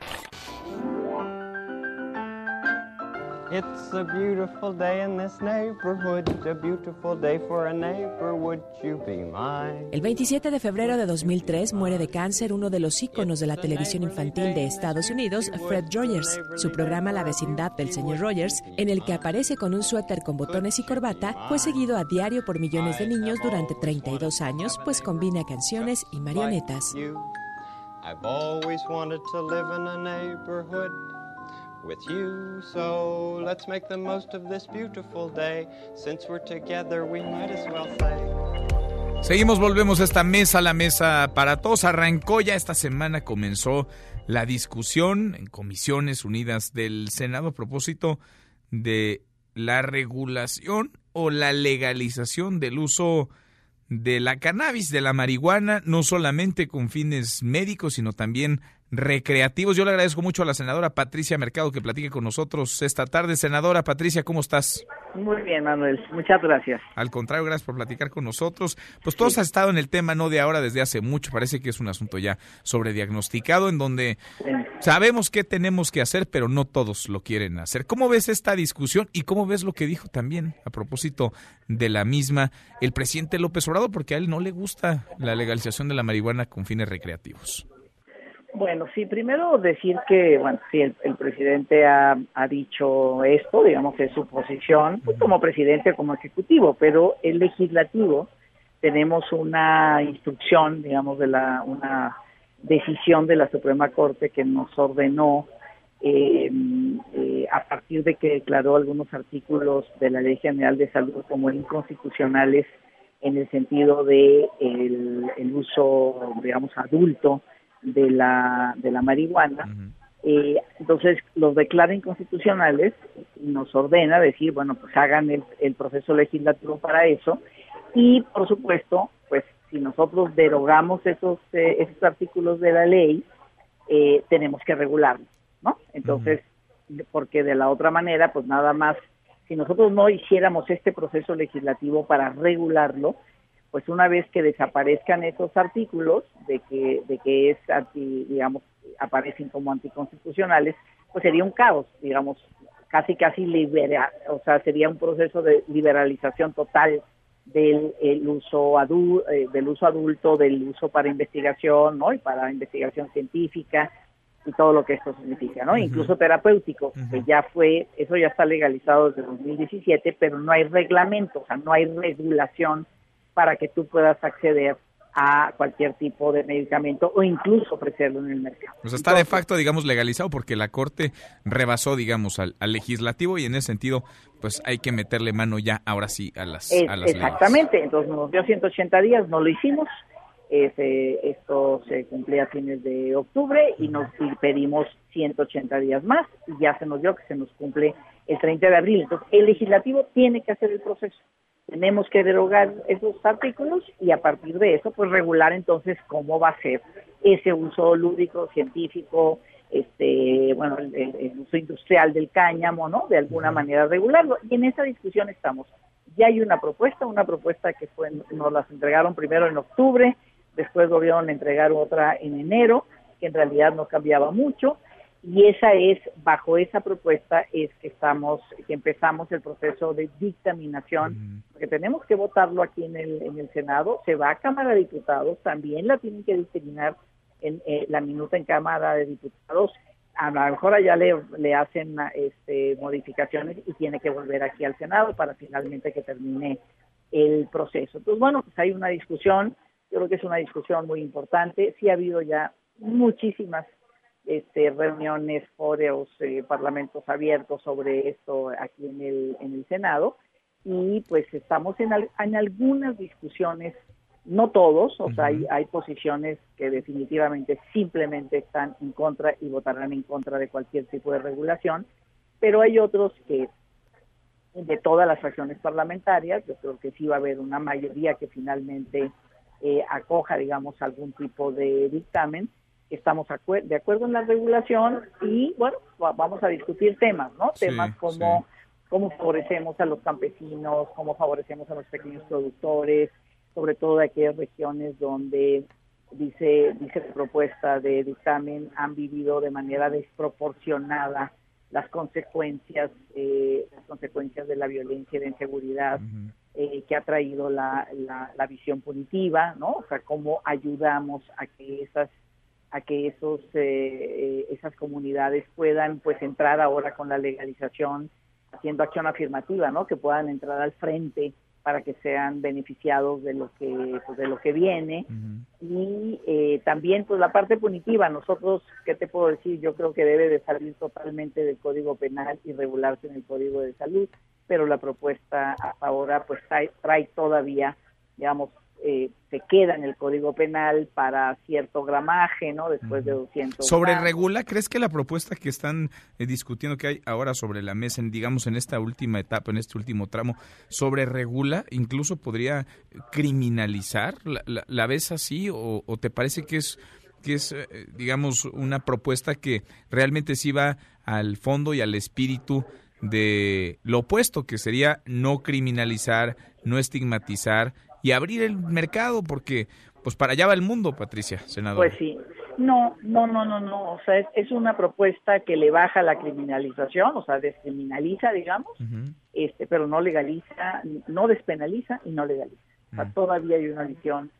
It's a beautiful day in this neighborhood, a beautiful day for a neighbor, would you be mine? El 27 de febrero de 2003 muere de cáncer uno de los íconos de la televisión infantil de Estados Unidos, Fred Rogers. Su programa La vecindad del señor Rogers, en el que aparece con un suéter con botones y corbata, fue seguido a diario por millones de niños durante 32 años, pues combina canciones y marionetas. I've always wanted to live in a neighborhood with you. So let's make the most of this beautiful day. Since we're together, we might as well say. Seguimos, volvemos a esta mesa, la mesa para todos. Arrancó ya esta semana, comenzó la discusión en comisiones unidas del Senado a propósito de la regulación o la legalización del uso de la cannabis, de la marihuana, no solamente con fines médicos, sino también recreativos. Yo le agradezco mucho a la senadora Patricia Mercado que platique con nosotros esta tarde. Senadora Patricia, ¿cómo estás? Muy bien, Manuel. Muchas gracias. Al contrario, gracias por platicar con nosotros. Pues todos sí. has estado en el tema, no de ahora, desde hace mucho. Parece que es un asunto ya sobrediagnosticado, en donde sí. sabemos qué tenemos que hacer, pero no todos lo quieren hacer. ¿Cómo ves esta discusión y cómo ves lo que dijo también a propósito de la misma el presidente López Obrador? Porque a él no le gusta la legalización de la marihuana con fines recreativos. Bueno, sí, primero decir que, bueno, sí, el, el presidente ha, dicho esto, digamos es su posición, pues, como presidente, como ejecutivo, pero el legislativo tenemos una instrucción, digamos, de la, una decisión de la Suprema Corte que nos ordenó eh, eh, a partir de que declaró algunos artículos de la Ley General de Salud como inconstitucionales en el sentido de el uso, digamos, adulto de la, de la marihuana. Uh -huh. eh, entonces los declara inconstitucionales y nos ordena decir, bueno, pues hagan el, el, proceso legislativo para eso. Y por supuesto, pues si nosotros derogamos esos, eh, esos artículos de la ley, eh, tenemos que regularlos, ¿no? Entonces, uh -huh. porque de la otra manera, pues nada más, si nosotros no hiciéramos este proceso legislativo para regularlo, pues una vez que desaparezcan esos artículos de que de que es anti, digamos aparecen como anticonstitucionales pues sería un caos digamos casi casi libera o sea sería un proceso de liberalización total del el uso adu eh, del uso adulto del uso para investigación no y para investigación científica y todo lo que esto significa no uh -huh. incluso terapéutico uh -huh. que ya fue eso ya está legalizado desde 2017 pero no hay reglamento o sea no hay regulación para que tú puedas acceder a cualquier tipo de medicamento o incluso ofrecerlo en el mercado. Pues está Entonces, de facto, digamos, legalizado porque la Corte rebasó, digamos, al, al, legislativo y en ese sentido, pues hay que meterle mano ya, ahora sí, a las, es, a las Exactamente, leyes. entonces nos dio 180 días, no lo hicimos, este, esto se cumplía a fines de octubre y nos y pedimos 180 días más y ya se nos dio que se nos cumple el 30 de abril. Entonces, el legislativo tiene que hacer el proceso tenemos que derogar esos artículos y a partir de eso pues regular entonces cómo va a ser ese uso lúdico científico este bueno el, el, uso industrial del cáñamo no de alguna manera regularlo. Y en esa discusión estamos. Ya hay una propuesta una propuesta que fue nos las entregaron primero en octubre después volvieron a entregar otra en enero que en realidad no cambiaba mucho y esa es bajo esa propuesta es que estamos que empezamos el proceso de dictaminación uh -huh. porque tenemos que votarlo aquí en el en el senado. Se va a cámara de diputados también la tienen que dictaminar en eh, la minuta en cámara de diputados. A lo mejor allá le, le hacen este modificaciones y tiene que volver aquí al senado para finalmente que termine el proceso. Entonces bueno pues hay una discusión yo creo que es una discusión muy importante. Sí ha habido ya muchísimas este, reuniones, foros, eh, parlamentos abiertos sobre esto aquí en el, en el Senado y pues estamos en, al, en algunas discusiones, no todos, o uh -huh. sea, hay, hay posiciones que definitivamente simplemente están en contra y votarán en contra de cualquier tipo de regulación, pero hay otros que de todas las fracciones parlamentarias, yo creo que sí va a haber una mayoría que finalmente eh, acoja, digamos, algún tipo de dictamen, estamos de acuerdo en la regulación y bueno, vamos a discutir temas, ¿no? Sí, temas como sí. cómo favorecemos a los campesinos, cómo favorecemos a los pequeños productores, sobre todo de aquellas regiones donde dice dice la propuesta de dictamen han vivido de manera desproporcionada las consecuencias, eh, las consecuencias de la violencia y de inseguridad eh, que ha traído la, la, visión punitiva, ¿no? O sea, cómo ayudamos a que esas a que esos eh, esas comunidades puedan pues entrar ahora con la legalización haciendo acción afirmativa, ¿no? Que puedan entrar al frente para que sean beneficiados de lo que pues, de lo que viene. Y eh, también pues la parte punitiva. Nosotros qué te puedo decir yo creo que debe de salir totalmente del código penal y regularse en el código de salud pero la propuesta ahora pues trae todavía digamos eh, se queda en el Código Penal para cierto gramaje, ¿no? Después de 200. ¿Sobre regula? ¿Crees que la propuesta que están eh, discutiendo que hay ahora sobre la mesa, en, digamos, en esta última etapa, en este último tramo, sobre regula, incluso podría criminalizar? ¿La, ves así o, te parece que es que es, eh, digamos, una propuesta que realmente sí va al fondo y al espíritu de lo opuesto, que sería no criminalizar, no estigmatizar y abrir el mercado, porque pues para allá va el mundo, Patricia, senador. Pues sí. No, no, no, no, no. O sea, es, una propuesta que le baja la criminalización, o sea, descriminaliza, digamos, este, pero no legaliza, no despenaliza y no legaliza. O sea, todavía hay una visión,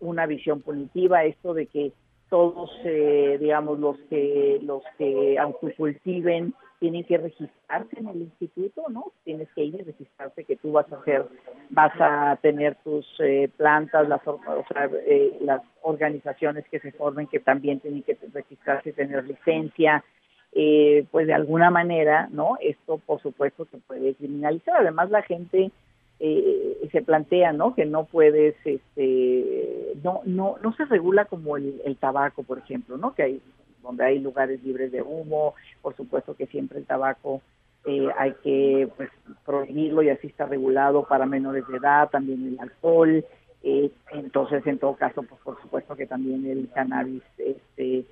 una visión punitiva, esto de que todos, eh, digamos, los que los que autocultiven tienen que registrarse en el instituto, ¿no? Tienes que ir y registrarte que tú vas a hacer, vas a tener tus eh, plantas, las, o sea, eh, las organizaciones que se formen que también tienen que registrarse y tener licencia, eh, pues de alguna manera, ¿no? Esto por supuesto se puede criminalizar. Además la gente se plantea, ¿no? Que no puedes, este, no, no, no se regula como el, el tabaco, por ejemplo, ¿no? Que hay donde hay lugares libres de humo, por supuesto que siempre el tabaco eh, hay que pues, prohibirlo y así está regulado para menores de edad, también el alcohol, eh, entonces en todo caso pues por supuesto que también el cannabis este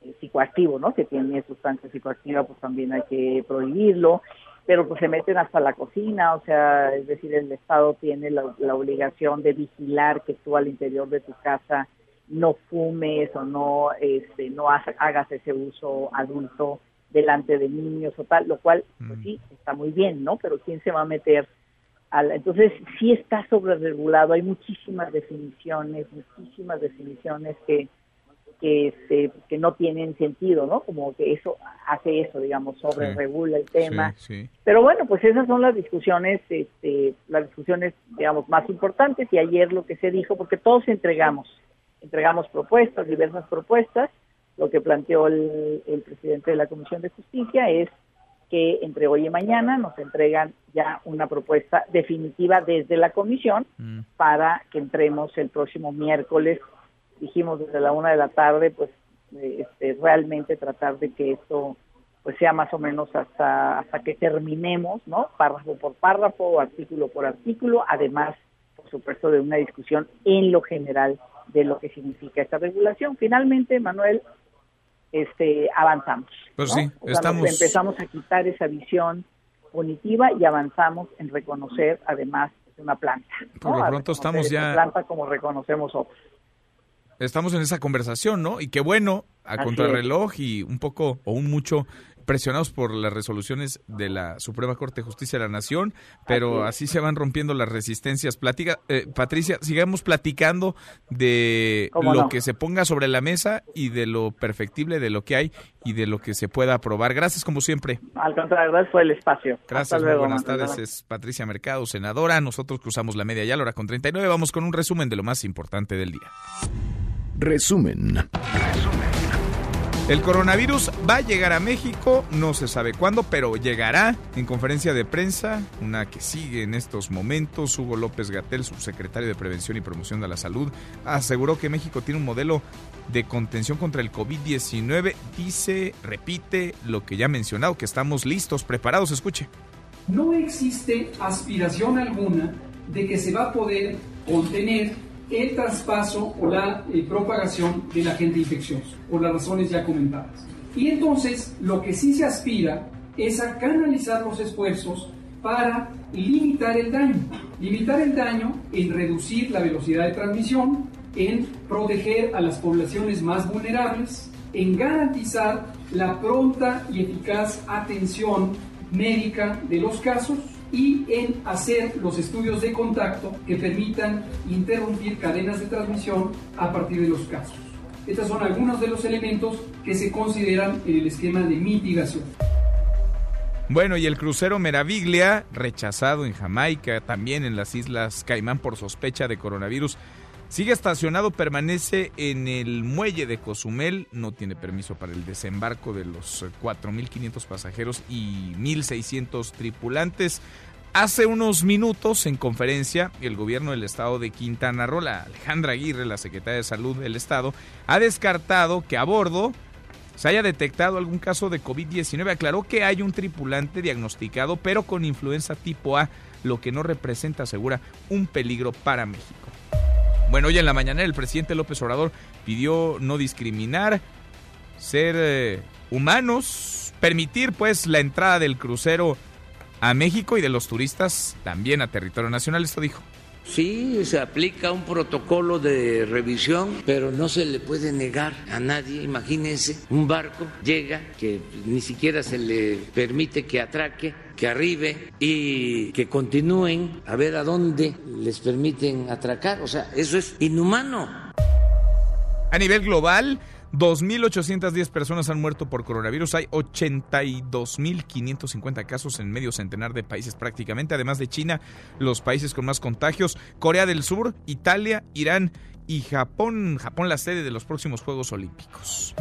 eh, psicoactivo, ¿no? Que tiene sustancia psicoactiva, pues también hay que prohibirlo, pero pues se meten hasta la cocina, o sea, es decir, el Estado tiene la, la obligación de vigilar que tú al interior de tu casa no fumes o no este no hagas ese uso adulto delante de niños o tal, lo cual pues mm. sí está muy bien, ¿no? Pero quién se va a meter a entonces sí está sobre regulado, hay muchísimas definiciones, muchísimas definiciones que que este, que no tienen sentido, ¿no? Como que eso hace eso, digamos, sobre regula el tema. Pero bueno, pues esas son las discusiones, este, las discusiones, digamos, más importantes y ayer lo que se dijo, porque todos entregamos entregamos propuestas, diversas propuestas. Lo que planteó el, presidente de la Comisión de Justicia es que entre hoy y mañana nos entregan ya una propuesta definitiva desde la comisión mm. para que entremos el próximo miércoles, dijimos desde la una de la tarde, pues este, realmente tratar de que esto pues sea más o menos hasta hasta que terminemos, ¿no? Párrafo por párrafo, artículo por artículo, además, por supuesto, de una discusión en lo general de lo que significa esta regulación. Finalmente, Manuel, este, avanzamos. Pues sí, estamos... empezamos a quitar esa visión punitiva y avanzamos en reconocer además una planta. Por lo pronto estamos ya... Planta como reconocemos otros. Estamos en esa conversación, ¿no? Y qué bueno, a contrarreloj y un poco o un mucho presionados por las resoluciones de la Suprema Corte de Justicia de la Nación, pero así, se van rompiendo las resistencias. Platica, eh, Patricia, sigamos platicando de lo que se ponga sobre la mesa y de lo perfectible de lo que hay y de lo que se pueda aprobar. Gracias, como siempre. Al contrario, gracias por el espacio. Gracias, buenas tardes. Es Patricia Mercado, senadora. Nosotros cruzamos la media ya, la hora con 39. Vamos con un resumen de lo más importante del día. Resumen. El coronavirus va a llegar a México, no se sabe cuándo, pero llegará en conferencia de prensa, una que sigue en estos momentos. Hugo López Gatel, subsecretario de Prevención y Promoción de la Salud, aseguró que México tiene un modelo de contención contra el COVID-19. Dice, repite lo que ya ha mencionado, que estamos listos, preparados. Escuche. No existe aspiración alguna de que se va a poder contener el traspaso o la eh, propagación del agente infeccioso, por las razones ya comentadas. Y entonces lo que sí se aspira es a canalizar los esfuerzos para limitar el daño. Limitar el daño en reducir la velocidad de transmisión, en proteger a las poblaciones más vulnerables en garantizar la pronta y eficaz atención médica de los casos y en hacer los estudios de contacto que permitan interrumpir cadenas de transmisión a partir de los casos. Estos son algunos de los elementos que se consideran en el esquema de mitigación. Bueno, y el crucero Meraviglia, rechazado en Jamaica, también en las Islas Caimán por sospecha de coronavirus, sigue estacionado, permanece en el muelle de Cozumel, no tiene permiso para el desembarco de los 4.500 pasajeros y 1.600 tripulantes. Hace unos minutos, en conferencia, el gobierno del estado de Quintana Roo, la Alejandra Aguirre, la secretaria de Salud del estado, ha descartado que a bordo se haya detectado algún caso de COVID-19. Aclaró que hay un tripulante diagnosticado, pero con influenza tipo A, lo que no representa, asegura, un peligro para México. Bueno, hoy en la mañana el presidente López Obrador pidió no discriminar, ser eh, humanos, permitir pues la entrada del crucero a México y de los turistas también a territorio nacional. Esto dijo. Sí, se aplica un protocolo de revisión, pero no se le puede negar a nadie. Imagínense, un barco llega que ni siquiera se le permite que atraque, que arribe y que continúen a ver a dónde les permiten atracar. O sea, eso es inhumano. A nivel global, 2.810 personas han muerto por coronavirus. Hay 82.550 casos en medio centenar de países prácticamente. Además de China, los países con más contagios, Corea del Sur, Italia, Irán y Japón. Japón la sede de los próximos Juegos Olímpicos.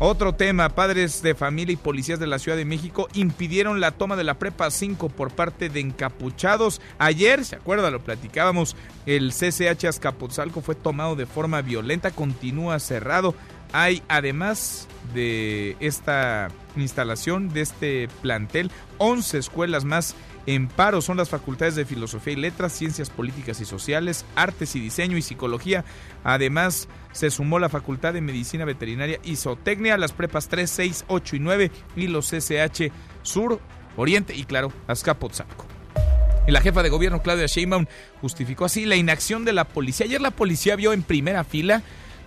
Otro tema, padres de familia y policías de la Ciudad de México impidieron la toma de la prepa 5 por parte de encapuchados. Ayer, ¿se acuerda? Lo platicábamos, el CCH Azcapotzalco fue tomado de forma violenta, continúa cerrado. Hay además de esta instalación, de este plantel, 11 escuelas más en paro. Son las facultades de Filosofía y Letras, Ciencias Políticas y Sociales, Artes y Diseño y Psicología. Además, se sumó la Facultad de Medicina Veterinaria y Zootecnia, las prepas 3, 6, 8 y 9 y los CCH Sur, Oriente y, claro, Azcapotzalco. Y la jefa de gobierno, Claudia Sheinbaum, justificó así la inacción de la policía. Ayer la policía vio en primera fila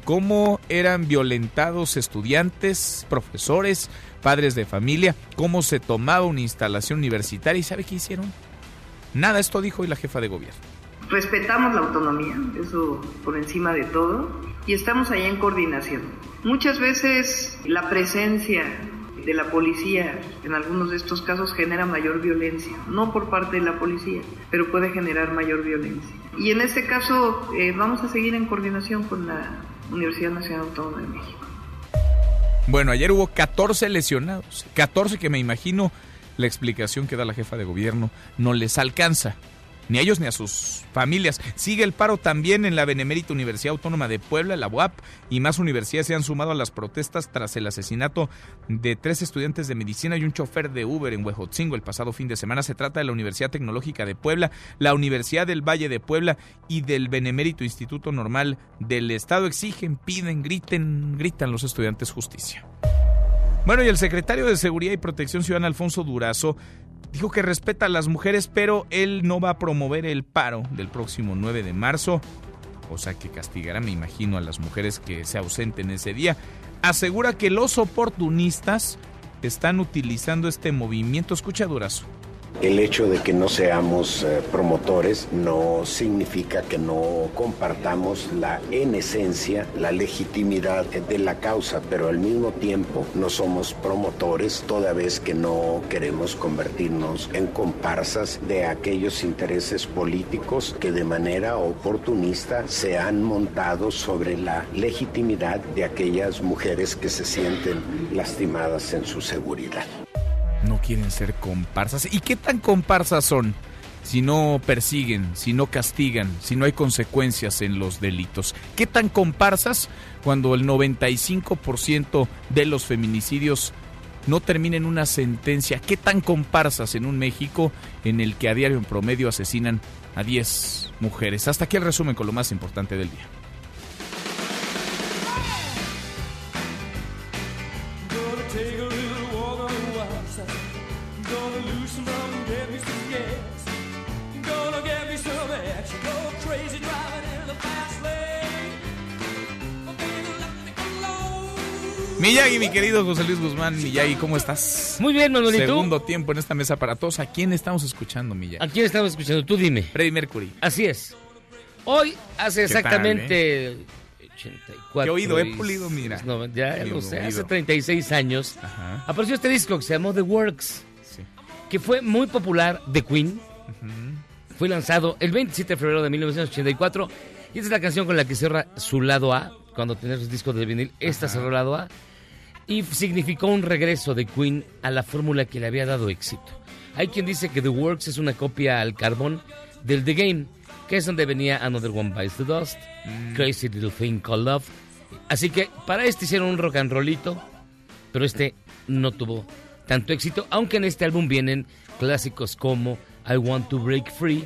cómo eran violentados estudiantes, profesores, padres de familia, cómo se tomaba una instalación universitaria y ¿sabe qué hicieron? Nada, esto dijo hoy la jefa de gobierno. Respetamos la autonomía, eso por encima de todo, y estamos ahí en coordinación. Muchas veces la presencia de la policía en algunos de estos casos genera mayor violencia, no por parte de la policía, pero puede generar mayor violencia. Y en este caso eh, vamos a seguir en coordinación con la Universidad Nacional Autónoma de México. Bueno, ayer hubo 14 lesionados, 14 que me imagino la explicación que da la jefa de gobierno no les alcanza ni a ellos ni a sus familias. Sigue el paro también en la Benemérita Universidad Autónoma de Puebla, la UAP, y más universidades se han sumado a las protestas tras el asesinato de tres estudiantes de medicina y un chofer de Uber en Huejotzingo el pasado fin de semana. Se trata de la Universidad Tecnológica de Puebla, la Universidad del Valle de Puebla y del Benemérito Instituto Normal del Estado. Exigen, piden, griten, gritan los estudiantes justicia. Bueno, y el secretario de Seguridad y Protección Ciudadana, Alfonso Durazo, dijo que respeta a las mujeres, pero él no va a promover el paro del próximo 9 de marzo, o sea que castigará, me imagino, a las mujeres que se ausenten ese día. Asegura que los oportunistas están utilizando este movimiento. Escucha Durazo. El hecho de que no seamos eh, promotores no significa que no compartamos la, en esencia, la legitimidad de la causa, pero al mismo tiempo no somos promotores toda vez que no queremos convertirnos en comparsas de aquellos intereses políticos que de manera oportunista se han montado sobre la legitimidad de aquellas mujeres que se sienten lastimadas en su seguridad no quieren ser comparsas. ¿Y qué tan comparsas son? Si no persiguen, si no castigan, si no hay consecuencias en los delitos. ¿Qué tan comparsas cuando el 95% de los feminicidios no terminen una sentencia? ¿Qué tan comparsas en un México en el que a diario en promedio asesinan a 10 mujeres? Hasta aquí el resumen con lo más importante del día. Miyagi, mi querido José Luis Guzmán. Miyagi, ¿cómo estás? Muy bien, Manuel, ¿y tú? Segundo tiempo en esta mesa para todos. ¿A quién estamos escuchando, Miyagi? ¿A quién estamos escuchando? Tú dime. Freddie Mercury. Así es. Hoy, hace ¿Qué tal, exactamente 84... Qué oído he pulido, mira. No, ya lo sé, hace 36 años apareció este disco que se llamó The Works, que fue muy popular, The Queen. Fue lanzado el 27 de febrero de 1984 y esta es la canción con la que cierra su lado A, cuando tenía sus discos de vinil, esta cerró lado A y significó un regreso de Queen a la fórmula que le había dado éxito. Hay quien dice que The Works es una copia al carbón del The Game, que es donde venía Another One Bites the Dust, Crazy Little Thing Called Love. Así que para este hicieron un rock and rollito, pero este no tuvo tanto éxito, aunque en este álbum vienen clásicos como I Want to Break Free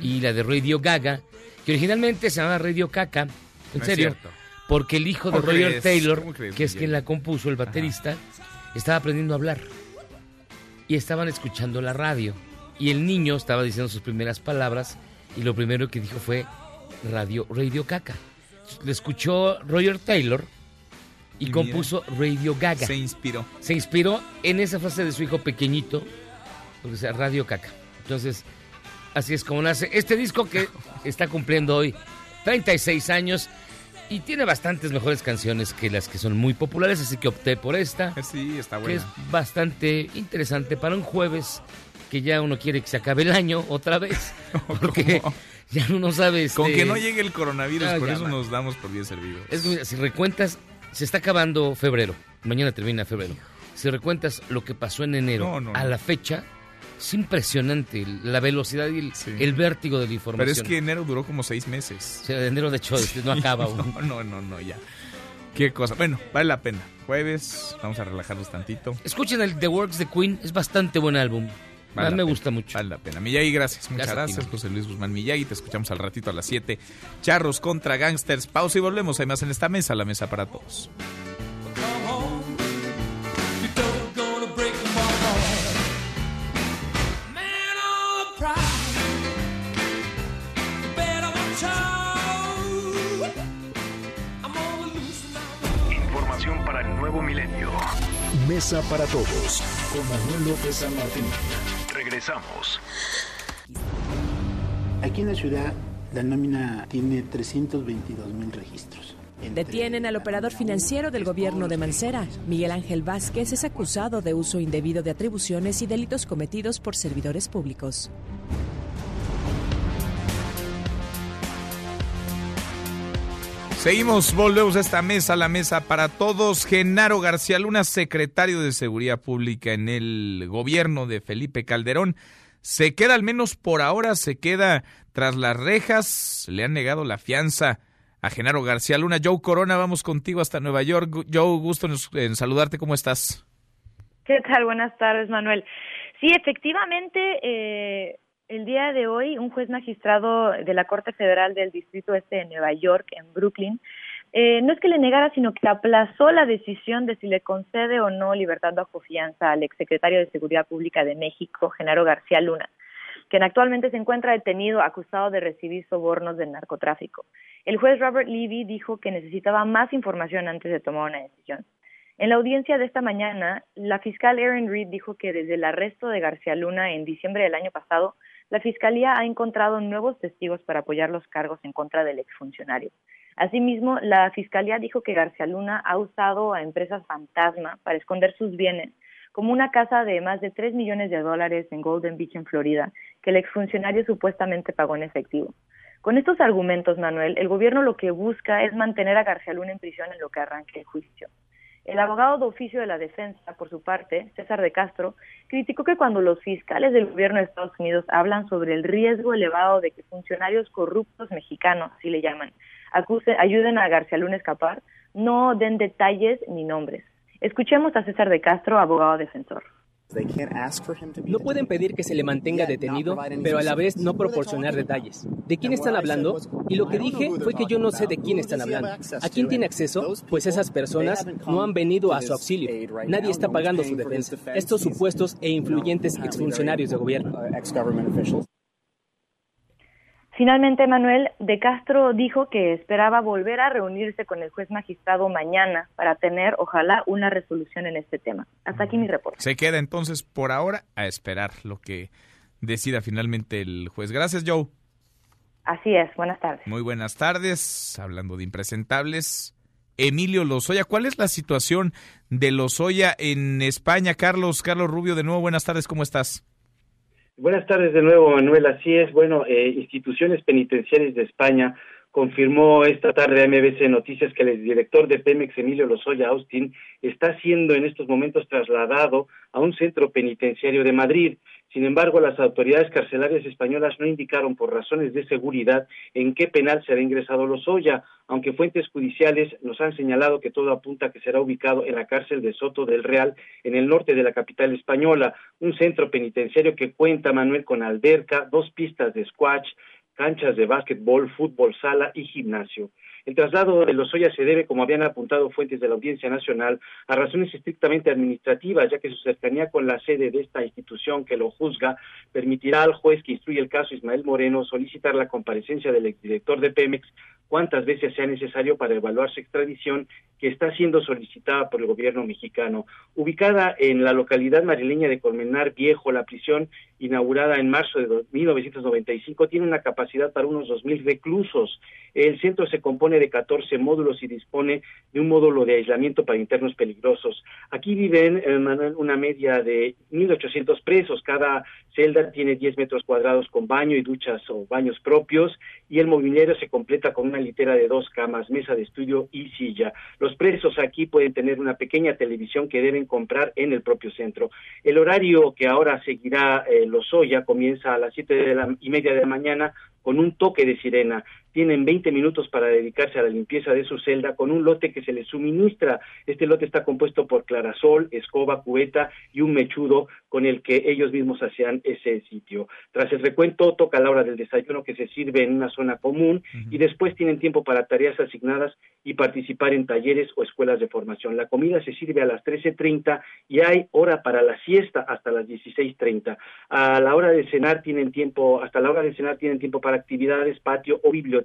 y la de Radio Gaga, que originalmente se llamaba Radio Caca, en No es serio, cierto. Porque el hijo de ¿Cómo Roger crees? Taylor, ¿Cómo crees, que es quien la compuso, el baterista, estaba aprendiendo a hablar y estaban escuchando la radio y el niño estaba diciendo sus primeras palabras y lo primero que dijo fue radio Radio Caca. Le escuchó Roger Taylor y, Y mira, compuso Radio Gaga. Se inspiró. Se inspiró en esa frase de su hijo pequeñito, porque sea Radio Caca. Entonces, así es como nace este disco que está cumpliendo hoy 36 años y tiene bastantes mejores canciones que las que son muy populares, así que opté por esta. Sí, está Que buena. es bastante interesante para un jueves que ya uno quiere que se acabe el año otra vez. Porque ya uno sabe. Con este, que no llegue el coronavirus, Ah, por ya, eso man. nos damos por bien servidos. Es que, mira, si recuentas, se está acabando febrero. Mañana termina febrero. Si recuentas lo que pasó en enero No, no, a la fecha, es impresionante la velocidad y el, el vértigo de la información. Pero es que enero duró como seis meses. O sea, de enero, de hecho, este, no acaba aún. no, no, no, no, ya. Qué cosa. Bueno, vale la pena. Jueves, vamos a relajarnos tantito. Escuchen el The Works de Queen, es bastante buen álbum. Vale a la mí me pena, gusta mucho. Vale la pena. Miyagi, gracias. Muchas Gracias gracias, José Luis Guzmán Miyagi. Te escuchamos al ratito a las 7. Charros contra gangsters. Pausa y volvemos. Hay más en esta mesa, la mesa para todos. Mesa para todos con Manuel López San Martín. Regresamos. Aquí en la ciudad la nómina tiene 322 mil registros. Detienen al operador financiero del gobierno de Mancera. Miguel Ángel Vázquez es acusado de uso indebido de atribuciones y delitos cometidos por servidores públicos. Seguimos, volvemos a esta mesa, la mesa para todos. Genaro García Luna, secretario de Seguridad Pública en el gobierno de Felipe Calderón, se queda al menos por ahora, se queda tras las rejas. Le han negado la fianza a Genaro García Luna. Joe Corona, vamos contigo hasta Nueva York. Joe, gusto en, saludarte. ¿Cómo estás? ¿Qué tal? Buenas tardes, Manuel. Sí, efectivamente, eh, el día de hoy un juez magistrado de la Corte Federal del Distrito Este de Nueva York, en Brooklyn, eh, no es que le negara, sino que aplazó la decisión de si le concede o no libertad bajo fianza al exsecretario de Seguridad Pública de México, Genaro García Luna, quien actualmente se encuentra detenido acusado de recibir sobornos del narcotráfico. El juez Robert Levy dijo que necesitaba más información antes de tomar una decisión. En la audiencia de esta mañana, la fiscal Erin Reed dijo que desde el arresto de García Luna en diciembre del año pasado, la Fiscalía ha encontrado nuevos testigos para apoyar los cargos en contra del exfuncionario. Asimismo, la Fiscalía dijo que García Luna ha usado a empresas fantasma para esconder sus bienes, como una casa de más de 3 millones de dólares en Golden Beach, en Florida, que el exfuncionario supuestamente pagó en efectivo. Con estos argumentos, Manuel, el gobierno lo que busca es mantener a García Luna en prisión en lo que arranque el juicio. El abogado de oficio de la defensa, por su parte, César de Castro, criticó que cuando los fiscales del gobierno de Estados Unidos hablan sobre el riesgo elevado de que funcionarios corruptos mexicanos, así le llaman, acuse, ayuden a García Luna a escapar, no den detalles ni nombres. Escuchemos a César de Castro, abogado defensor. No pueden pedir que se le mantenga detenido, pero a la vez no proporcionar detalles. ¿De quién están hablando? Y lo que dije fue que yo no sé de quién están hablando. ¿A quién tiene acceso? Pues esas personas no han venido a su auxilio. Nadie está pagando su defensa. Estos supuestos e influyentes exfuncionarios de gobierno. Finalmente, Manuel de Castro dijo que esperaba volver a reunirse con el juez magistrado mañana para tener, ojalá, una resolución en este tema. Hasta aquí mi reporte. Se queda entonces por ahora a esperar lo que decida finalmente el juez. Gracias, Joe. Así es, buenas tardes. Muy buenas tardes. Hablando de impresentables, Emilio Lozoya. ¿Cuál es la situación de Lozoya en España? Carlos, Carlos Rubio, de nuevo, buenas tardes, ¿cómo estás? Buenas tardes de nuevo, Manuel. Así es, bueno, eh, instituciones penitenciarias de España confirmó esta tarde a MBC Noticias que el director de Pemex, Emilio Lozoya Austin, está siendo en estos momentos trasladado a un centro penitenciario de Madrid. Sin embargo, las autoridades carcelarias españolas no indicaron por razones de seguridad en qué penal será ingresado Lozoya, aunque fuentes judiciales nos han señalado que todo apunta a que será ubicado en la cárcel de Soto del Real, en el norte de la capital española, un centro penitenciario que cuenta, Manuel, con alberca, dos pistas de squash, canchas de básquetbol, fútbol, sala y gimnasio. El traslado de Lozoya se debe, como habían apuntado fuentes de la Audiencia Nacional, a razones estrictamente administrativas, ya que su cercanía con la sede de esta institución que lo juzga permitirá al juez que instruye el caso Ismael Moreno solicitar la comparecencia del exdirector de Pemex cuantas veces sea necesario para evaluar su extradición que está siendo solicitada por el gobierno mexicano. Ubicada en la localidad madrileña de Colmenar Viejo, la prisión inaugurada en marzo de 1995 tiene una capacidad para unos 2.000 reclusos. El centro se compone de 14 módulos y dispone de un módulo de aislamiento para internos peligrosos. Aquí viven eh, una media de 1.800 presos. Cada celda tiene 10 metros cuadrados con baño y duchas o baños propios y el mobiliario se completa con una litera de dos camas, mesa de estudio y silla. Los presos aquí pueden tener una pequeña televisión que deben comprar en el propio centro. El horario que ahora seguirá eh, Lozoya comienza a las siete y media de la mañana con un toque de sirena tienen 20 minutos para dedicarse a la limpieza de su celda con un lote que se les suministra. Este lote está compuesto por clarasol, escoba, cubeta y un mechudo con el que ellos mismos hacían ese sitio. Tras el recuento, toca la hora del desayuno que se sirve en una zona común y después tienen tiempo para tareas asignadas y participar en talleres o escuelas de formación. La comida se sirve a las 13.30 y hay hora para la siesta hasta las 16.30. A la hora de cenar tienen tiempo, hasta la hora de cenar tienen tiempo para actividades, patio o biblioteca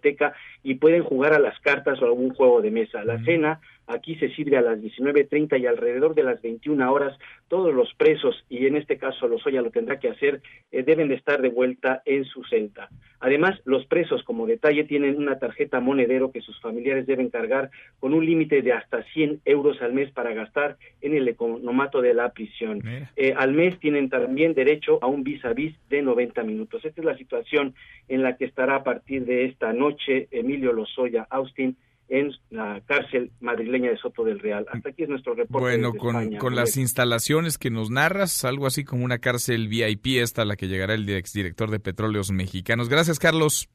y pueden jugar a las cartas o algún juego de mesa. La cena aquí se sirve a las 19.30 y alrededor de las 21 horas todos los presos, y en este caso Lozoya lo tendrá que hacer, eh, deben de estar de vuelta en su celda. Además, los presos, como detalle, tienen una tarjeta monedero que sus familiares deben cargar con un límite de hasta 100 euros al mes para gastar en el economato de la prisión. Eh, al mes tienen también derecho a un vis a vis de 90 minutos. Esta es la situación en la que estará a partir de esta noche Emilio Lozoya Austin en la cárcel madrileña de Soto del Real. Hasta aquí es nuestro reporte. Bueno, con, con las instalaciones que nos narras, algo así como una cárcel VIP, esta a la que llegará el exdirector de Petróleos Mexicanos. Gracias, Carlos.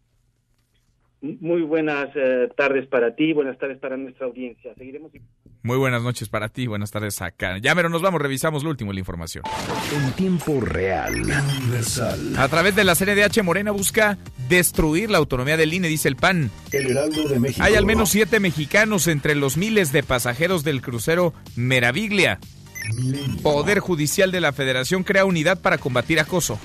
Muy buenas eh, tardes para ti, buenas tardes para nuestra audiencia. Seguiremos. Muy buenas noches para ti, buenas tardes acá. Ya, pero nos vamos, revisamos lo último, la información. En tiempo real, universal. A través de la CNDH, Morena busca destruir la autonomía del INE, dice el PAN. El Heraldo de México. Hay al menos siete mexicanos entre los miles de pasajeros del crucero Meraviglia. Poder Judicial de la Federación crea unidad para combatir acoso.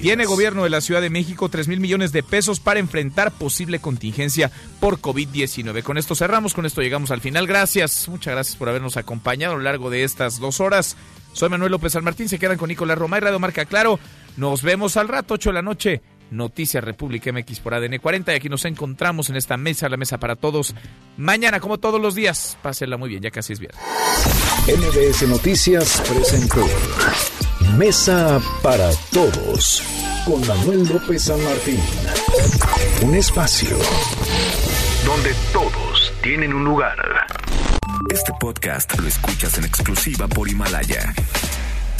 Tiene gobierno de la Ciudad de México 3 mil millones de pesos para enfrentar posible contingencia por COVID-19. Con esto cerramos, con esto llegamos al final. Gracias, muchas gracias por habernos acompañado a lo largo de estas dos horas. Soy Manuel López San Martín, se quedan con Nicolás Roma y Radio Marca Claro. Nos vemos al rato, 8 de la noche. Noticias República MX por ADN 40 y aquí nos encontramos en esta mesa, la mesa para todos. Mañana, como todos los días, pásenla muy bien, ya casi es viernes. NBS Noticias presentó Mesa para Todos con Manuel López San Martín. Un espacio donde todos tienen un lugar. Este podcast lo escuchas en exclusiva por Himalaya.